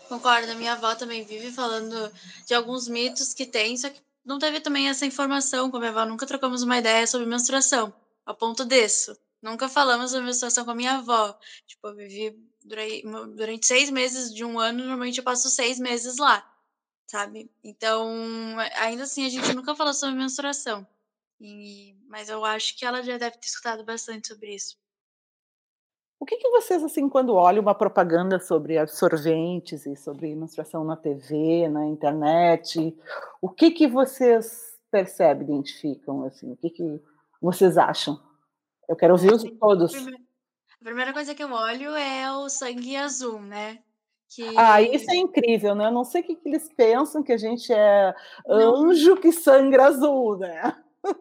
S6: Concordo, minha avó também vive falando de alguns mitos que tem, só que não teve também essa informação com a minha avó, nunca trocamos uma ideia sobre menstruação, a ponto disso. Nunca falamos sobre menstruação com a minha avó. Tipo, eu vivi durante, durante seis meses de um ano, normalmente eu passo seis meses lá, sabe? Então, ainda assim, a gente nunca falou sobre menstruação. E, mas eu acho que ela já deve ter escutado bastante sobre isso.
S1: O que, que vocês, assim, quando olham uma propaganda sobre absorventes e sobre menstruação na TV, na internet, o que que vocês percebem, identificam, assim, o que que vocês acham? Eu quero ouvir os todos.
S6: A primeira coisa que eu olho é o sangue azul, né?
S1: Que... Ah, isso é incrível, né? Eu não sei o que, que eles pensam que a gente é anjo não. que sangra azul, né?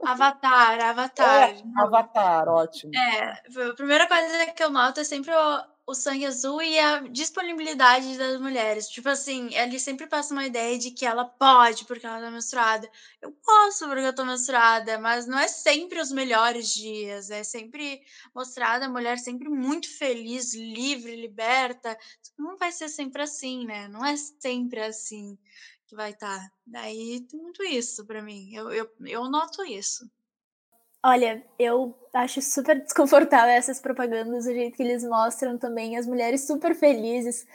S6: Avatar, Avatar.
S1: É, avatar, ótimo.
S6: É, a primeira coisa que eu noto é sempre o, o sangue azul e a disponibilidade das mulheres. Tipo assim, ele sempre passa uma ideia de que ela pode porque ela tá menstruada. Eu posso porque eu tô menstruada, mas não é sempre os melhores dias. É sempre mostrada a mulher sempre muito feliz, livre, liberta. Não vai ser sempre assim, né? Não é sempre assim vai estar. Tá. Daí tem muito isso para mim. Eu, eu, eu noto isso.
S5: Olha, eu acho super desconfortável essas propagandas, o jeito que eles mostram também as mulheres super felizes,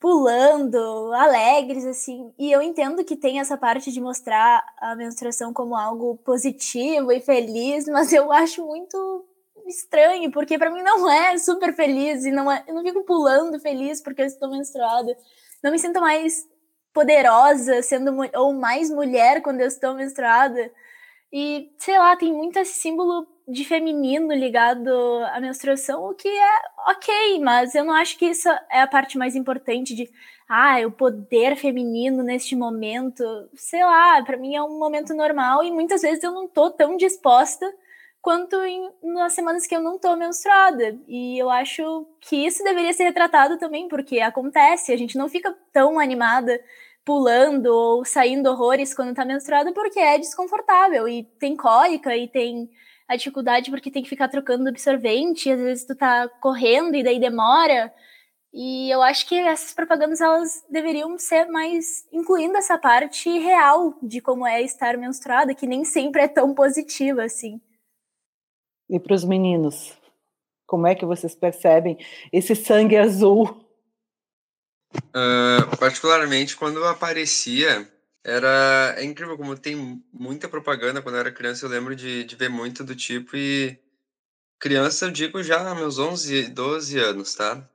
S5: pulando, alegres, assim. E eu entendo que tem essa parte de mostrar a menstruação como algo positivo e feliz, mas eu acho muito estranho, porque para mim não é super feliz e não é, eu não fico pulando feliz porque eu estou menstruada. Não me sinto mais poderosa, sendo ou mais mulher quando eu estou menstruada. E, sei lá, tem muito esse símbolo de feminino ligado à menstruação, o que é ok, mas eu não acho que isso é a parte mais importante de, ah, o poder feminino neste momento. Sei lá, para mim é um momento normal e muitas vezes eu não tô tão disposta quanto em, nas semanas que eu não tô menstruada. E eu acho que isso deveria ser retratado também, porque acontece, a gente não fica tão animada pulando ou saindo horrores quando tá menstruada porque é desconfortável e tem cólica e tem a dificuldade porque tem que ficar trocando absorvente, e às vezes tu tá correndo e daí demora. E eu acho que essas propagandas elas deveriam ser mais incluindo essa parte real de como é estar menstruada, que nem sempre é tão positiva assim.
S1: E para os meninos, como é que vocês percebem esse sangue azul
S3: Uh, particularmente quando aparecia, era é incrível como tem muita propaganda. Quando eu era criança, eu lembro de, de ver muito do tipo. E criança, eu digo já meus 11, 12 anos, tá?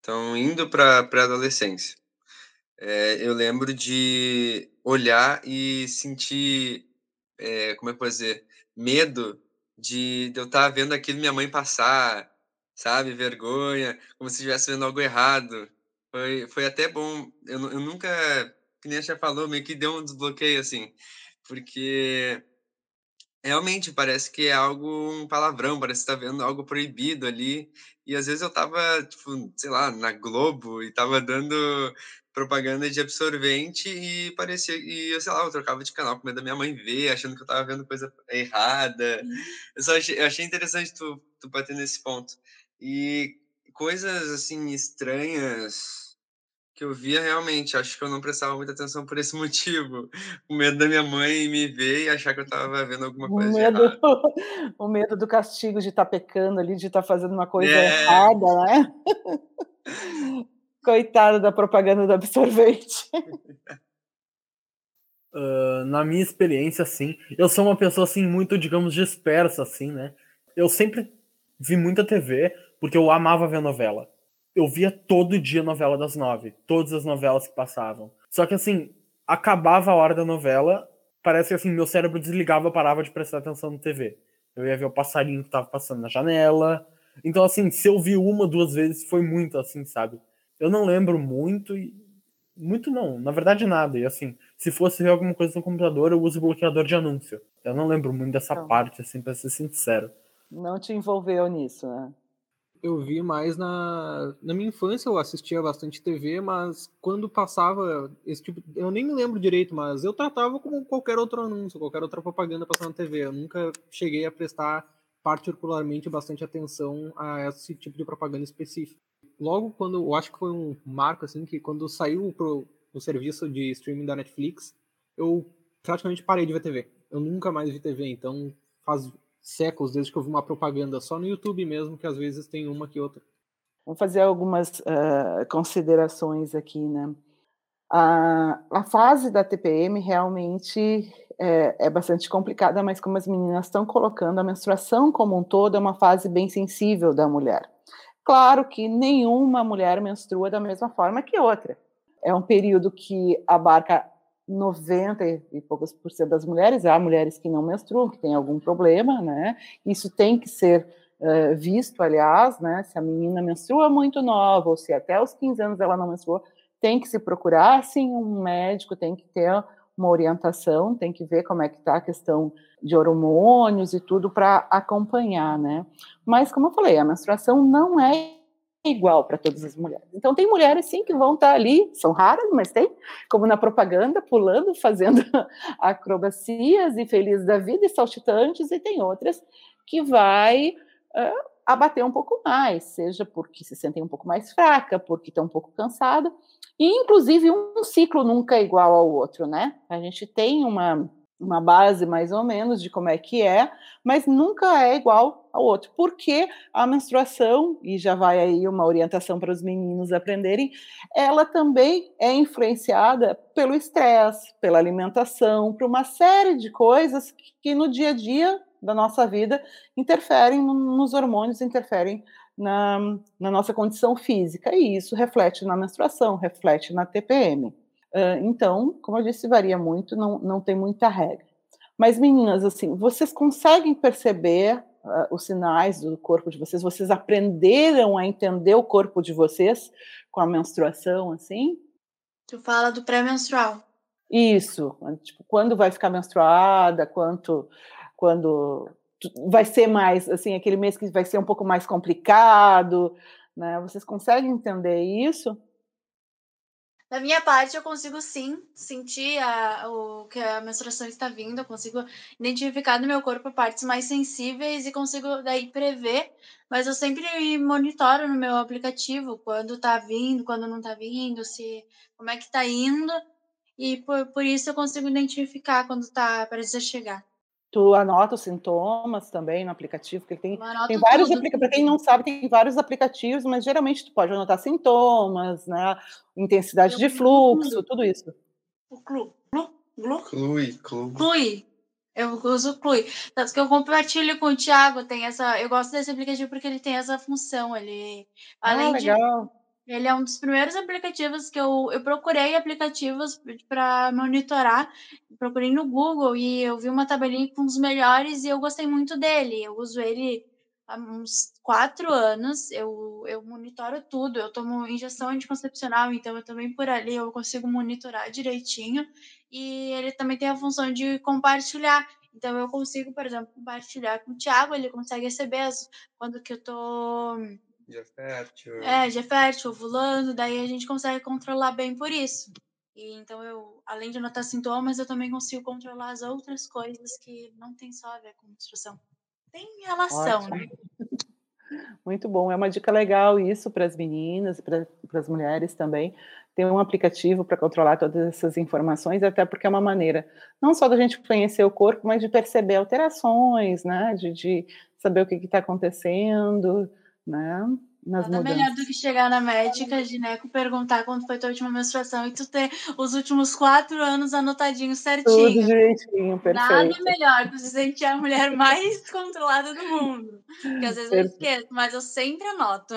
S3: Então, indo para pré-adolescência. É, eu lembro de olhar e sentir, é, como é que eu posso dizer, medo de, de eu estar tá vendo aquilo minha mãe passar, sabe? Vergonha, como se estivesse vendo algo errado. Foi, foi até bom. Eu, eu nunca, que nem a já falou, meio que deu um desbloqueio, assim. Porque realmente parece que é algo, um palavrão, parece que tá vendo algo proibido ali. E às vezes eu tava, tipo, sei lá, na Globo e tava dando propaganda de absorvente e parecia, e eu sei lá, eu trocava de canal com medo da minha mãe ver, achando que eu tava vendo coisa errada. Eu só achei, eu achei interessante tu, tu bater nesse ponto. E coisas assim estranhas que eu via realmente, acho que eu não prestava muita atenção por esse motivo. O medo da minha mãe me ver e achar que eu estava vendo alguma coisa o medo, errada.
S1: O medo do castigo de estar tá pecando ali, de estar tá fazendo uma coisa é. errada, né? Coitado da propaganda do absorvente.
S2: Uh, na minha experiência, assim, eu sou uma pessoa assim muito, digamos, dispersa, assim, né? Eu sempre vi muita TV, porque eu amava ver novela. Eu via todo dia novela das nove, todas as novelas que passavam. Só que assim, acabava a hora da novela, parece que assim, meu cérebro desligava, parava de prestar atenção na TV. Eu ia ver o passarinho que tava passando na janela. Então, assim, se eu vi uma, duas vezes, foi muito assim, sabe? Eu não lembro muito e. Muito não, na verdade nada. E assim, se fosse ver alguma coisa no computador, eu uso bloqueador de anúncio. Eu não lembro muito dessa não. parte, assim, pra ser sincero.
S1: Não te envolveu nisso, né?
S4: eu vi mais na, na minha infância, eu assistia bastante TV, mas quando passava esse tipo. Eu nem me lembro direito, mas eu tratava como qualquer outro anúncio, qualquer outra propaganda passando na TV. Eu nunca cheguei a prestar particularmente bastante atenção a esse tipo de propaganda específica. Logo quando. Eu acho que foi um marco, assim, que quando saiu pro, o serviço de streaming da Netflix, eu praticamente parei de ver TV. Eu nunca mais vi TV, então faz séculos desde que eu vi uma propaganda só no YouTube mesmo, que às vezes tem uma que outra.
S1: Vamos fazer algumas uh, considerações aqui, né? A, a fase da TPM realmente é, é, bastante complicada, mas como as meninas estão colocando, a menstruação como um todo é uma fase bem sensível da mulher. Claro que nenhuma mulher menstrua da mesma forma que outra. É um período que abarca 90 e poucos por cento das mulheres, há mulheres que não menstruam, que têm algum problema, né? Isso tem que ser uh, visto, aliás, né? Se a menina menstrua muito nova, ou se até os 15 anos ela não menstrua, tem que se procurar, sim, um médico, tem que ter uma orientação, tem que ver como é que está a questão de hormônios e tudo para acompanhar, né? Mas, como eu falei, a menstruação não é igual para todas as mulheres. Então tem mulheres sim que vão estar tá ali, são raras, mas tem, como na propaganda, pulando, fazendo acrobacias e felizes da vida e saltitantes, e tem outras que vai uh, abater um pouco mais, seja porque se sentem um pouco mais fraca, porque estão um pouco cansada, e inclusive um ciclo nunca é igual ao outro, né? A gente tem uma uma base mais ou menos de como é que é, mas nunca é igual ao outro, porque a menstruação, e já vai aí uma orientação para os meninos aprenderem, ela também é influenciada pelo estresse, pela alimentação, por uma série de coisas que no dia a dia da nossa vida interferem nos hormônios, interferem na, na nossa condição física, e isso reflete na menstruação, reflete na TPM. Então, como eu disse, varia muito, não, não tem muita regra. Mas, meninas, assim, vocês conseguem perceber uh, os sinais do corpo de vocês? Vocês aprenderam a entender o corpo de vocês com a menstruação, assim?
S6: Tu fala do pré-menstrual.
S1: Isso, tipo, quando vai ficar menstruada, quanto, quando vai ser mais, assim, aquele mês que vai ser um pouco mais complicado, né? Vocês conseguem entender isso?
S6: Da minha parte, eu consigo sim sentir a, o que a menstruação está vindo, eu consigo identificar no meu corpo partes mais sensíveis e consigo daí prever, mas eu sempre monitoro no meu aplicativo quando está vindo, quando não está vindo, se como é que está indo, e por, por isso eu consigo identificar quando está para chegar.
S1: Tu anota os sintomas também no aplicativo, porque tem, tem vários aplicativos. Para quem não sabe, tem vários aplicativos, mas geralmente tu pode anotar sintomas, né? Intensidade de fluxo, tudo isso.
S6: O Clu. Clu? Clu?
S3: Clui, Clui.
S6: Clui. Eu uso o Clui. Tanto que eu compartilho com o Thiago, tem essa. Eu gosto desse aplicativo porque ele tem essa função. Ele.
S1: Além ah, legal.
S6: De, ele é um dos primeiros aplicativos que eu, eu procurei aplicativos para monitorar. Procurei no Google e eu vi uma tabelinha com os melhores e eu gostei muito dele. Eu uso ele há uns quatro anos. Eu, eu monitoro tudo. Eu tomo injeção anticoncepcional, então eu também por ali eu consigo monitorar direitinho. E ele também tem a função de compartilhar. Então eu consigo, por exemplo, compartilhar com o Thiago, ele consegue receber quando que eu tô
S3: Dia fértil.
S6: É, dia fértil, ovulando, daí a gente consegue controlar bem por isso. E então eu, além de anotar sintomas, eu também consigo controlar as outras coisas que não tem só a ver com menstruação. Tem relação, Ótimo. né?
S1: Muito bom, é uma dica legal isso para as meninas e para as mulheres também. Tem um aplicativo para controlar todas essas informações, até porque é uma maneira não só da gente conhecer o corpo, mas de perceber alterações, né? De, de saber o que está acontecendo, né? Nas
S6: Nada mudanças. melhor do que chegar na médica, gineco, perguntar quando foi tua última menstruação e tu ter os últimos quatro anos anotadinhos certinho.
S1: Tudo direitinho, perfeito.
S6: Nada melhor, tu se sentir a mulher mais controlada do mundo. Porque às vezes perfeito. eu esqueço, mas eu sempre anoto.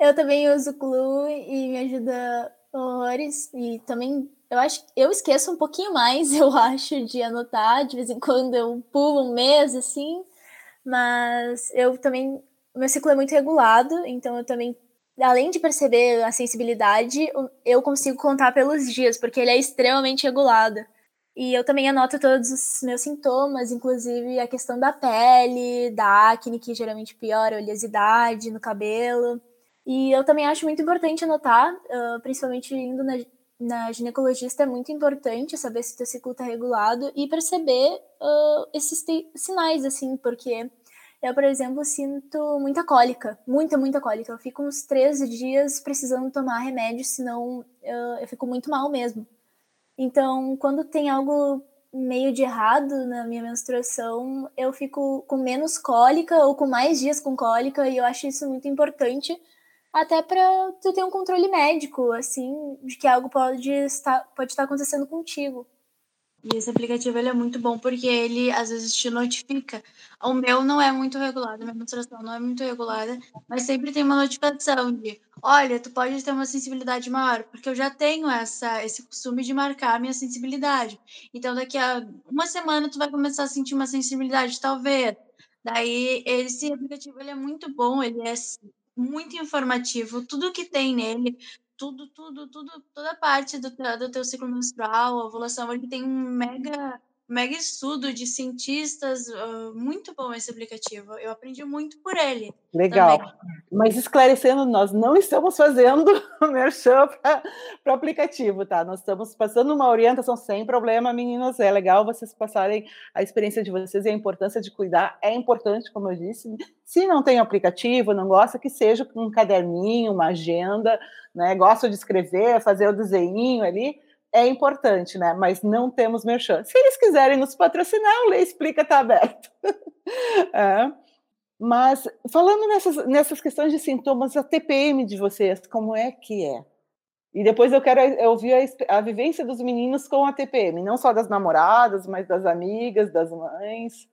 S5: Eu também uso o Clue e me ajuda horrores. E também eu acho eu esqueço um pouquinho mais, eu acho, de anotar. De vez em quando eu pulo um mês assim. Mas eu também meu ciclo é muito regulado, então eu também, além de perceber a sensibilidade, eu consigo contar pelos dias, porque ele é extremamente regulado. E eu também anoto todos os meus sintomas, inclusive a questão da pele, da acne, que geralmente piora, a oleosidade no cabelo. E eu também acho muito importante anotar, uh, principalmente indo na, na, ginecologista, é muito importante saber se o teu ciclo está regulado e perceber uh, esses sinais, assim, porque eu, por exemplo, sinto muita cólica, muita, muita cólica. Eu fico uns 13 dias precisando tomar remédio, senão eu, eu fico muito mal mesmo. Então, quando tem algo meio de errado na minha menstruação, eu fico com menos cólica ou com mais dias com cólica, e eu acho isso muito importante, até para tu ter um controle médico, assim, de que algo pode estar, pode estar acontecendo contigo.
S6: E esse aplicativo ele é muito bom porque ele às vezes te notifica. O meu não é muito regulado, minha menstruação não é muito regulada, mas sempre tem uma notificação de, olha, tu pode ter uma sensibilidade maior, porque eu já tenho essa esse costume de marcar a minha sensibilidade. Então daqui a uma semana tu vai começar a sentir uma sensibilidade, talvez. Daí esse aplicativo ele é muito bom, ele é muito informativo, tudo que tem nele, tudo, tudo, tudo, toda parte do, do teu ciclo menstrual, ovulação, ele tem um mega, mega estudo de cientistas, uh, muito bom esse aplicativo. Eu aprendi muito por ele.
S1: Legal. Também. Mas esclarecendo, nós não estamos fazendo merchan para o aplicativo, tá? Nós estamos passando uma orientação sem problema, meninas. É legal vocês passarem a experiência de vocês e a importância de cuidar. É importante, como eu disse. Se não tem aplicativo, não gosta, que seja um caderninho, uma agenda né? Gosto de escrever, fazer o desenho ali, é importante, né? Mas não temos merchan. Se eles quiserem nos patrocinar, o Lei Explica está aberto. é. Mas falando nessas, nessas questões de sintomas, a TPM de vocês, como é que é? E depois eu quero ouvir a, a, vivência dos meninos com a TPM, não só das namoradas, mas das amigas, das mães.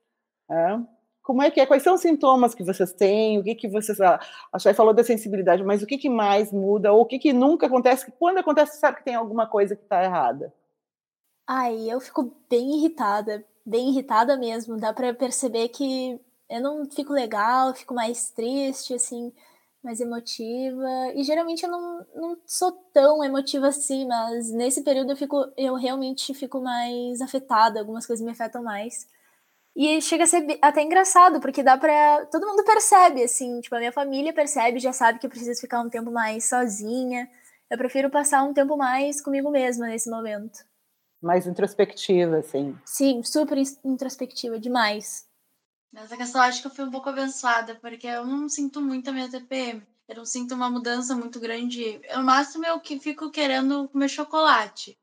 S1: É. como é que é? Quais são os sintomas que vocês têm? O que que vocês... A Chay falou da sensibilidade, mas o que que mais muda? Ou o que que nunca acontece? Quando acontece, você sabe que tem alguma coisa que está errada?
S5: Ai, eu fico bem irritada, bem irritada mesmo. Dá para perceber que eu não fico legal, fico mais triste, assim, mais emotiva. E geralmente eu não, não sou tão emotiva assim, mas nesse período eu fico, eu realmente fico mais afetada, algumas coisas me afetam mais. E chega a ser até engraçado, porque dá pra. Todo mundo percebe, assim, tipo, a minha família percebe, já sabe que eu preciso ficar um tempo mais sozinha. Eu prefiro passar um tempo mais comigo mesma nesse momento.
S1: Mais introspectiva, assim.
S5: Sim, super introspectiva, demais.
S6: Nessa questão, acho que eu fui um pouco abençoada, porque eu não sinto muito a minha TPM. Eu não sinto uma mudança muito grande. No máximo, eu que fico querendo comer chocolate.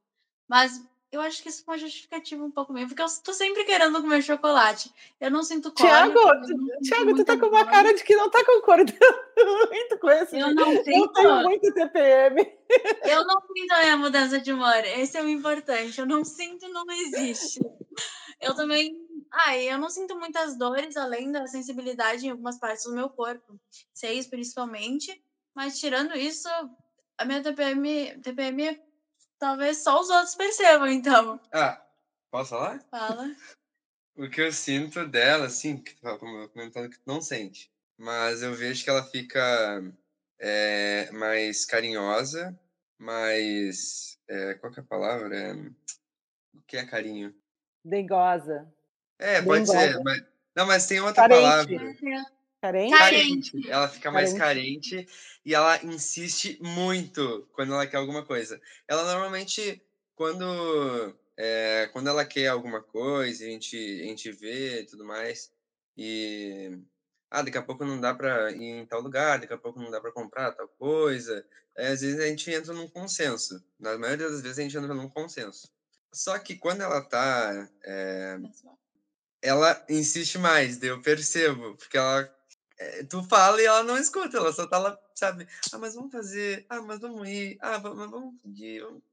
S6: Mas eu acho que isso é uma justificativa um pouco mesmo, porque eu tô sempre querendo comer chocolate. Eu não sinto
S1: cólica. Tiago, Tiago, tu tá com uma cara de que não tá concordando muito com isso.
S6: Eu não sinto.
S1: Eu tenho muito TPM.
S6: Eu não sinto a minha mudança de humor. Esse é o importante. Eu não sinto, não existe. Eu também. Ai, eu não sinto muitas dores, além da sensibilidade em algumas partes do meu corpo. Seis, principalmente. Mas tirando isso, a minha TPM, TPM é Talvez só os outros percebam, então.
S3: Ah, posso falar?
S6: Fala.
S3: O que eu sinto dela, assim, que tu comentando que tu não sente, mas eu vejo que ela fica é, mais carinhosa, mais. É, qual que é a palavra? É, o que é carinho?
S1: Dengosa.
S3: É, pode
S1: Dengosa.
S3: ser, mas. Não, mas tem outra
S1: Carente.
S3: palavra.
S1: Carente?
S6: Carente.
S3: Ela fica mais
S1: Carente.
S3: carente e ela insiste muito quando ela quer alguma coisa. Ela normalmente, quando, é, quando ela quer alguma coisa, a gente, a gente vê e tudo mais, e. Ah, daqui a pouco não dá pra ir em tal lugar, daqui a pouco não dá pra comprar tal coisa. É, às vezes a gente entra num consenso. Na maioria das vezes a gente entra num consenso. Só que quando ela tá. é, ela insiste mais, eu percebo, porque ela tu fala e ela não escuta, ela só tá lá, sabe? Ah, mas vamos fazer, ah, mas vamos ir, ah, mas vamos pedir, vamos-"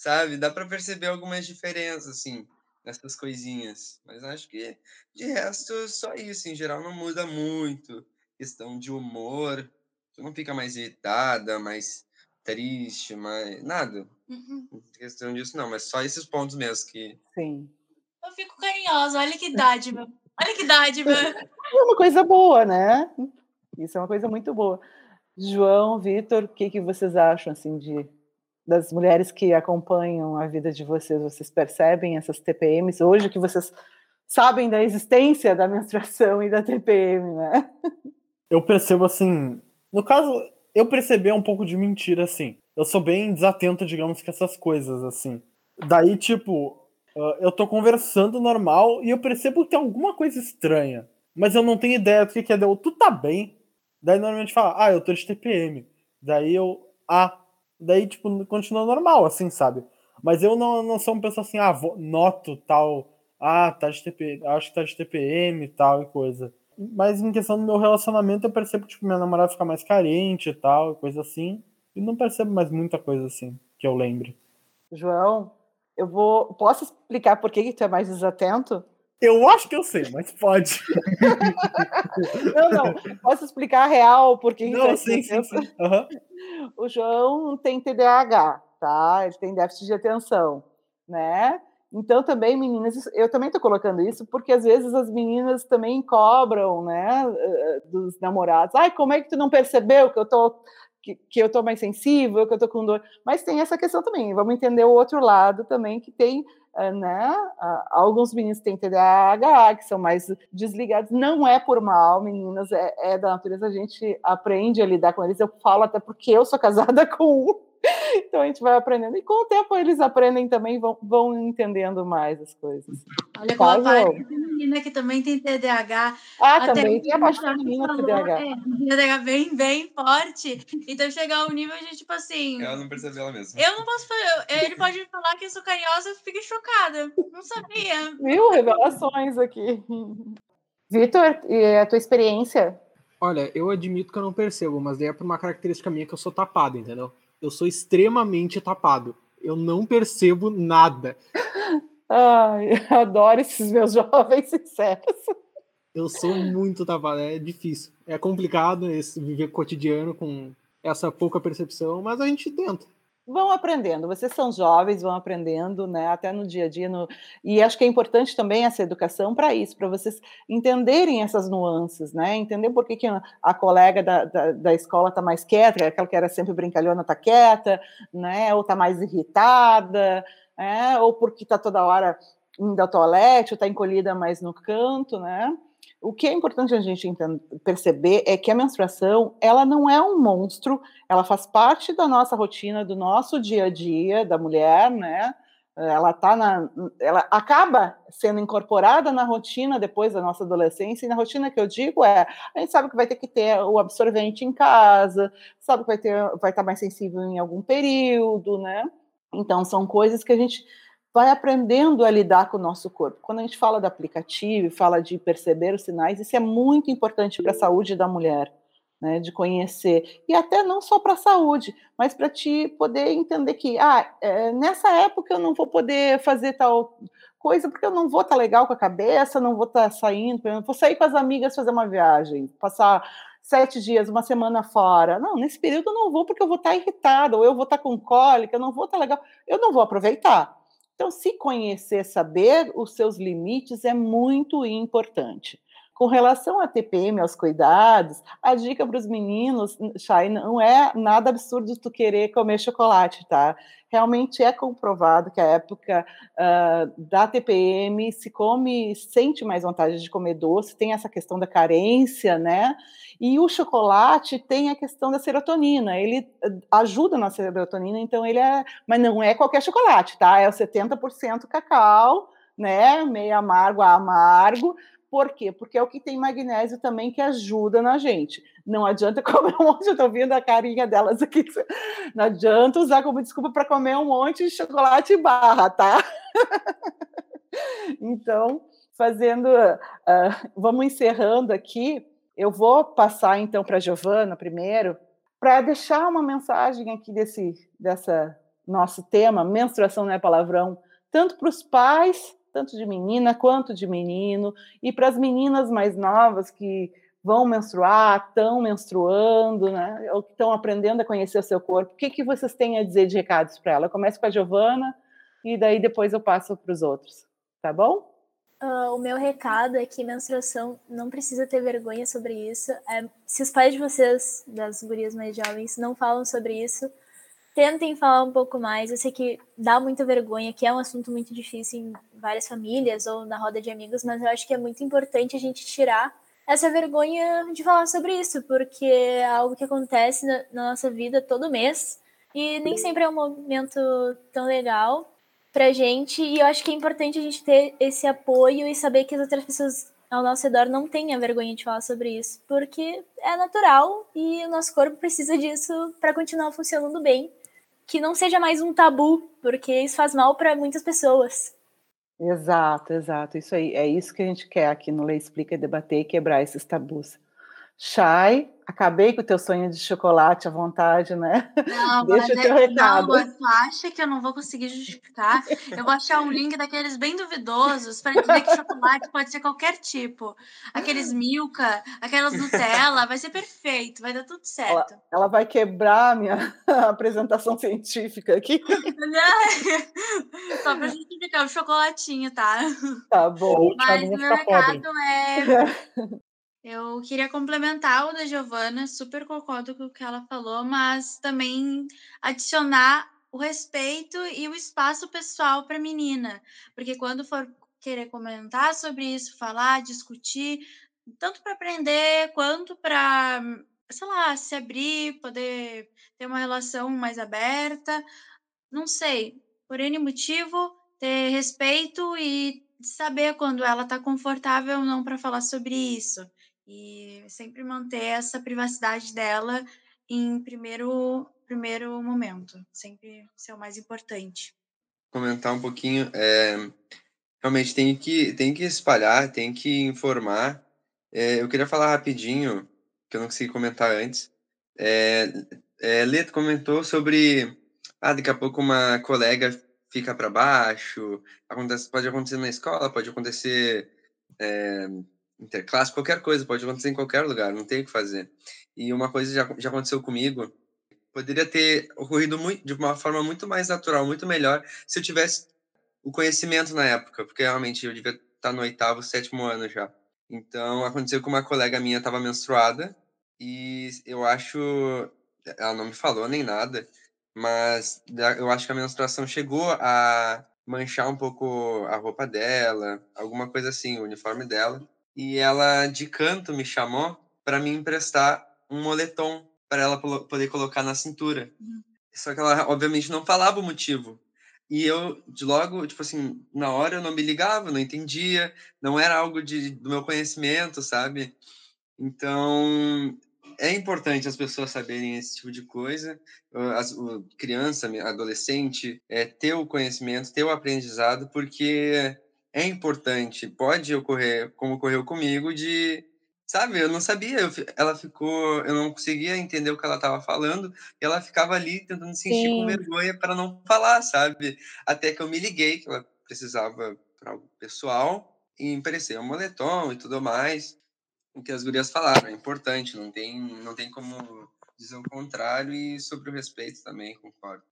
S3: sabe? Dá pra perceber algumas diferenças, assim, nessas coisinhas. Mas acho que, de resto, só isso, em geral, não muda muito. Questão de humor, tu não fica mais irritada, mais triste, mais. Nada.
S6: Uhum.
S3: Questão disso, não, mas só esses pontos mesmo que.
S1: Sim.
S6: Eu fico carinhosa. Olha que dádiva. Olha que dádiva.
S1: É uma coisa boa, né? Isso é uma coisa muito boa. João, Vitor, o que, que vocês acham assim de das mulheres que acompanham a vida de vocês? Vocês percebem essas TPMs hoje que vocês sabem da existência da menstruação e da TPM, né?
S2: Eu percebo assim. No caso, eu percebi um pouco de mentira, assim. Eu sou bem desatento, digamos, com essas coisas, assim. Daí, tipo, eu tô conversando normal e eu percebo que tem alguma coisa estranha. Mas eu não tenho ideia do que, que é. Deu, tu tá bem? Daí normalmente fala, ah, eu tô de TPM. Daí eu, ah. Daí, tipo, continua normal, assim, sabe? Mas eu não, não sou uma pessoa assim, ah, vou- noto tal. Ah, tá de TPM, acho que tá de TPM e tal e coisa. Mas em questão do meu relacionamento, eu percebo que tipo, minha namorada fica mais carente e tal, coisa assim. E não percebo mais muita coisa assim, que eu lembre.
S1: João, eu vou. Posso explicar por que, que tu é mais desatento?
S2: Eu acho que eu sei, mas pode.
S1: Não, não. Posso explicar a real por que tu é
S2: Não, sim, sim, sim. Aham.
S1: O João tem TDAH, tá? Ele tem déficit de atenção, né? Então também, meninas, eu também estou colocando isso porque às vezes as meninas também cobram, né, eh, dos namorados. Ai, como é que tu não percebeu que eu tô que, que eu tô mais sensível, que eu tô com dor? Mas tem essa questão também. Vamos entender o outro lado também que tem, eh, né? Alguns meninos têm TDAH, que são mais desligados. Não é por mal, meninas, é, é da natureza. A gente aprende a lidar com eles. Eu falo até porque eu sou casada com um. Então a gente vai aprendendo. E com o tempo eles aprendem também, vão, vão entendendo mais as coisas.
S6: Olha como a parte
S1: João?
S6: feminina que também tem TDAH.
S1: Ah,
S6: Até
S1: também tem a feminina do
S6: falou,
S1: TDAH.
S6: É, TDAH bem, bem forte. Então chegar ao nível de, tipo assim...
S3: Ela não percebeu ela mesma.
S6: Eu não posso fazer... Ele pode me falar que eu sou carinhosa, eu fico chocada. Não sabia.
S1: Viu? Revelações aqui. Vitor, e a tua experiência?
S4: Olha, eu admito que eu não percebo, mas daí é por uma característica minha que eu sou tapado, entendeu? Eu sou extremamente tapado. Eu não percebo nada.
S1: Ai, eu adoro esses meus jovens sinceros.
S4: Eu sou muito tapado, é difícil. É complicado esse viver cotidiano com essa pouca percepção, mas a gente tenta
S1: vão aprendendo. Vocês são jovens, vão aprendendo, né? Até no dia a dia. No... E acho que é importante também essa educação para isso, para vocês entenderem essas nuances, né? Entender por que, que a colega da, da, da escola está mais quieta, aquela que era sempre brincalhona está quieta, né? Ou está mais irritada, é? ou porque está toda hora indo ao toalete, ou está encolhida mais no canto, né? O que é importante a gente perceber é que a menstruação, ela não é um monstro, ela faz parte da nossa rotina, do nosso dia a dia, da mulher, né? Ela tá na, ela acaba sendo incorporada na rotina depois da nossa adolescência, e na rotina que eu digo é, a gente sabe que vai ter que ter o absorvente em casa, sabe que vai ter, vai estar tá mais sensível em algum período, né? Então são coisas que a gente vai aprendendo a lidar com o nosso corpo. Quando a gente fala do aplicativo, fala de perceber os sinais, isso é muito importante para a saúde da mulher, né, de conhecer e até não só para a saúde, mas para te poder entender que, ah, é, nessa época eu não vou poder fazer tal coisa porque eu não vou estar tá legal com a cabeça, não vou estar tá saindo, vou sair com as amigas fazer uma viagem, passar sete dias, uma semana fora. Não, nesse período eu não vou porque eu vou estar tá irritada, ou eu vou estar com cólica, eu não vou estar legal, eu não vou aproveitar. Então, se conhecer, saber os seus limites é muito importante. Com relação à TPM, aos cuidados, a dica para os meninos, Chay, não é nada absurdo tu querer comer chocolate, tá? Realmente é comprovado que a época uh, da TPM se come, sente mais vontade de comer doce, tem essa questão da carência, né? E o chocolate tem a questão da serotonina, ele ah, ajuda na serotonina, então ele é. Mas não é qualquer chocolate, tá? É o 70% cacau, né? Meio amargo a amargo. Por quê? Porque é o que tem magnésio também que ajuda na gente. Não adianta comer um monte, eu tô vendo a carinha delas aqui. Não adianta usar como desculpa para comer um monte de chocolate e barra, tá? então, fazendo. Uh, vamos encerrando aqui. Eu vou passar então para a Giovana primeiro, para deixar uma mensagem aqui desse dessa nosso tema, menstruação não é palavrão, tanto para os pais, tanto de menina quanto de menino, e para as meninas mais novas que vão menstruar, estão menstruando, né, ou que estão aprendendo a conhecer o seu corpo. O que, que vocês têm a dizer de recados para ela? Começo com a Giovana e daí depois eu passo para os outros, tá bom?
S5: Uh, o meu recado é que menstruação não precisa ter vergonha sobre isso. É, se os pais de vocês, das gurias mais jovens, não falam sobre isso, tentem falar um pouco mais. Eu sei que dá muita vergonha, que é um assunto muito difícil em várias famílias ou na roda de amigos, mas eu acho que é muito importante a gente tirar essa vergonha de falar sobre isso, porque é algo que acontece na, na nossa vida todo mês e nem sempre é um momento tão legal pra gente. E eu acho que é importante a gente ter esse apoio e saber que as outras pessoas ao nosso redor não tenham vergonha de falar sobre isso, porque é natural e o nosso corpo precisa disso para continuar funcionando bem. Que não seja mais um tabu, porque isso faz mal para muitas pessoas.
S1: Exato, exato. Isso aí, é isso que a gente quer aqui no Lei Explica, debater e quebrar esses tabus. Chay, acabei com o teu sonho de chocolate à vontade, né?
S6: Não, Deixa o teu é, recado. Não, tu acha que eu não vou conseguir justificar? Eu vou achar um link daqueles bem duvidosos para dizer que chocolate pode ser qualquer tipo. Aqueles Milka, aquelas Nutella, vai ser perfeito, vai dar tudo certo.
S1: Ela, ela vai quebrar a minha apresentação científica aqui.
S6: Só para justificar o chocolatinho, tá?
S1: Tá bom.
S6: Mas meu recado é eu queria complementar o da Giovana, super concordo com o que ela falou, mas também adicionar o respeito e o espaço pessoal para a menina, porque quando for querer comentar sobre isso, falar, discutir, tanto para aprender quanto para, sei lá, se abrir, poder ter uma relação mais aberta, não sei, por N motivo, ter respeito e saber quando ela está confortável ou não para falar sobre isso e sempre manter essa privacidade dela em primeiro primeiro momento, sempre ser o mais importante.
S3: Comentar um pouquinho, é, realmente tem que tem que espalhar, tem que informar. É, eu queria falar rapidinho, que eu não consegui comentar antes. É, é, Leto comentou sobre, ah, daqui a pouco uma colega fica para baixo, acontece, pode acontecer na escola, pode acontecer é, interclasse, qualquer coisa, pode acontecer em qualquer lugar, não tem o que fazer. E uma coisa já, já aconteceu comigo, poderia ter ocorrido muito, de uma forma muito mais natural, muito melhor, se eu tivesse o conhecimento na época, porque realmente eu devia estar no oitavo, sétimo ano já. Então, aconteceu com uma colega minha estava menstruada e eu acho, ela não me falou nem nada, mas eu acho que a menstruação chegou a manchar um pouco a roupa dela, alguma coisa assim, o uniforme dela. E ela de canto me chamou para me emprestar um moletom para ela poder colocar na cintura. Uhum. Só que ela obviamente não falava o motivo. E eu, de logo, tipo assim, na hora eu não me ligava, não entendia, não era algo de, do meu conhecimento, sabe? Então, é importante as pessoas saberem esse tipo de coisa, as, o, criança, adolescente, é, ter o conhecimento, ter o aprendizado, porque é importante, pode ocorrer, como ocorreu comigo, de Sabe, eu não sabia, eu, ela ficou, eu não conseguia entender o que ela estava falando, e ela ficava ali tentando se encher com vergonha para não falar, sabe? Até que eu me liguei que ela precisava para algo pessoal e emprestei um moletom e tudo mais. O que as gurias falaram é importante, não tem, não tem como dizer o contrário e sobre o respeito também, concordo.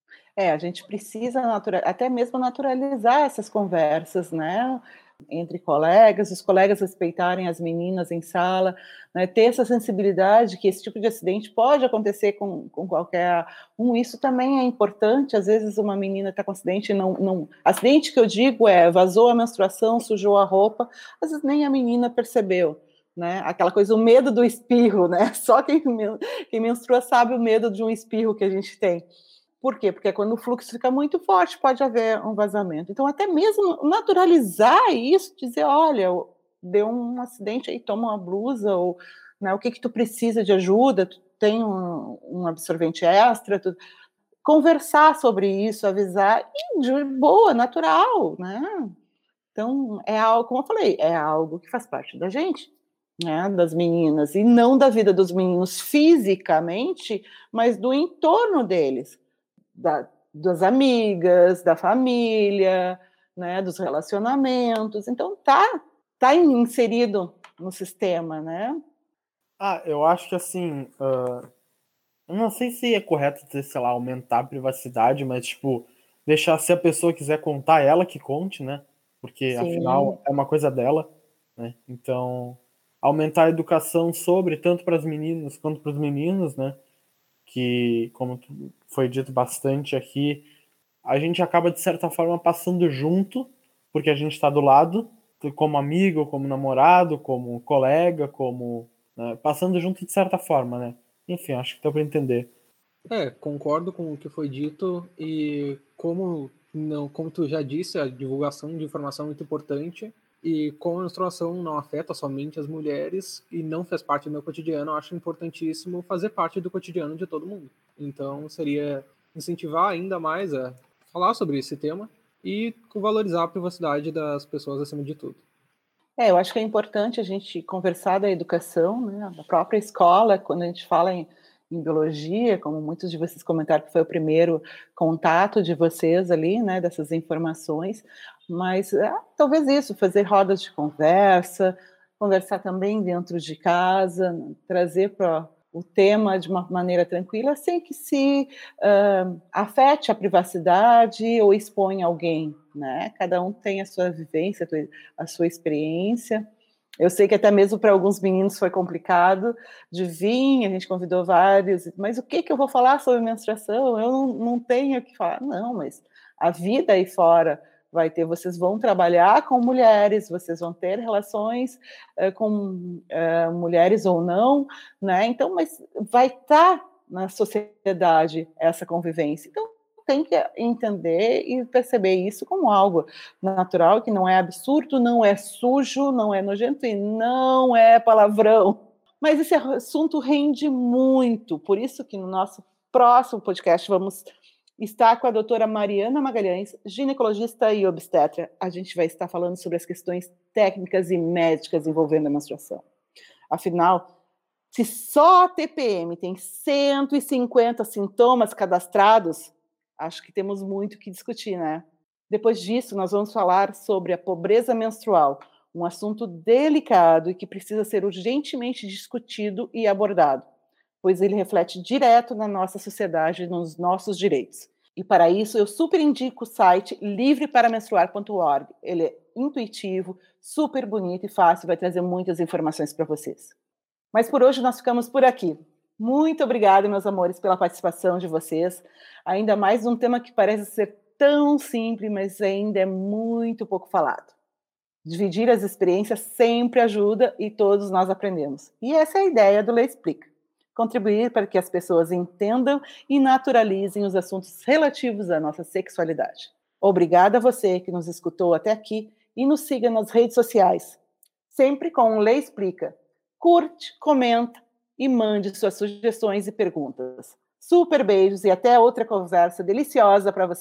S1: É, a gente precisa até mesmo naturalizar essas conversas, né? entre colegas, os colegas respeitarem as meninas em sala, né, ter essa sensibilidade que esse tipo de acidente pode acontecer com, com qualquer um. Isso também é importante. Às vezes uma menina está com acidente não, não. Acidente que eu digo é vazou a menstruação, sujou a roupa, às vezes nem a menina percebeu. Né? Aquela coisa, o medo do espirro, né? Só quem, quem menstrua sabe o medo de um espirro que a gente tem. Por quê? Porque quando o fluxo fica muito forte, pode haver um vazamento. Então, até mesmo naturalizar isso, dizer, olha, deu um acidente aí, toma uma blusa, ou né, o que que tu precisa de ajuda, tu tem um, um absorvente extra, tu... conversar sobre isso, avisar, e de boa, natural, né? Então, é algo, como eu falei, é algo que faz parte da gente, né, das meninas, e não da vida dos meninos fisicamente, mas do entorno deles da, das amigas, da família, né, dos relacionamentos. Então tá tá inserido no sistema, né?
S2: Ah, eu acho que assim, uh, eu não sei se é correto dizer, sei lá, aumentar a privacidade, mas tipo deixar se a pessoa quiser contar ela que conte, né? Porque Sim. afinal é uma coisa dela, né? Então aumentar a educação sobre tanto para as meninas quanto para os meninos, né? Que, como foi dito bastante aqui, a gente acaba, de certa forma, passando junto, porque a gente está do lado, como amigo, como namorado, como colega, como. Né, passando junto de certa forma, né? Enfim, acho que deu para entender.
S4: É, concordo com o que foi dito e como não, como tu já disse, a divulgação de informação é muito importante e como a menstruação não afeta somente as mulheres e não faz parte do meu cotidiano, eu acho importantíssimo fazer parte do cotidiano de todo mundo. Então, seria incentivar ainda mais a falar sobre esse tema e valorizar a privacidade das pessoas acima de tudo.
S1: É, eu acho que é importante a gente conversar da educação, né, da própria escola, quando a gente fala em em biologia, como muitos de vocês comentaram que foi o primeiro contato de vocês ali, né, dessas informações, mas é, talvez isso, fazer rodas de conversa, conversar também dentro de casa, trazer para o tema de uma maneira tranquila, sem que se uh, afete a privacidade ou exponha alguém, né? Cada um tem a sua vivência, a sua experiência. Eu sei que até mesmo para alguns meninos foi complicado de vir, a gente convidou vários, mas o que, que eu vou falar sobre menstruação? Eu não, não tenho o que falar. Não, mas a vida aí fora vai ter, vocês vão trabalhar com mulheres, vocês vão ter relações uh, com uh, mulheres ou não, né? Então, mas vai estar tá na sociedade essa convivência. Então, tem que entender e perceber isso como algo natural, que não é absurdo, não é sujo, não é nojento e não é palavrão. Mas esse assunto rende muito, por isso que no nosso próximo podcast vamos estar com a doutora Mariana Magalhães, ginecologista e obstetra. A gente vai estar falando sobre as questões técnicas e médicas envolvendo a menstruação. Afinal, se só a TPM tem 150 sintomas cadastrados, acho que temos muito que discutir, né? Depois disso, nós vamos falar sobre a pobreza menstrual, um assunto delicado e que precisa ser urgentemente discutido e abordado, pois ele reflete direto na nossa sociedade e nos nossos direitos. E para isso eu super indico o site livreparamenstruar.org. Ele é intuitivo, super bonito e fácil, vai trazer muitas informações para vocês. Mas por hoje nós ficamos por aqui. Muito obrigada, meus amores, pela participação de vocês. Ainda mais um tema que parece ser tão simples, mas ainda é muito pouco falado. Dividir as experiências sempre ajuda e todos nós aprendemos. E essa é a ideia do Lei Explica contribuir para que as pessoas entendam e naturalizem os assuntos relativos à nossa sexualidade. Obrigada a você que nos escutou até aqui e nos siga nas redes sociais, sempre com o Lei Explica. Curte, comenta e mande suas sugestões e perguntas. Super beijos e até outra conversa deliciosa para você.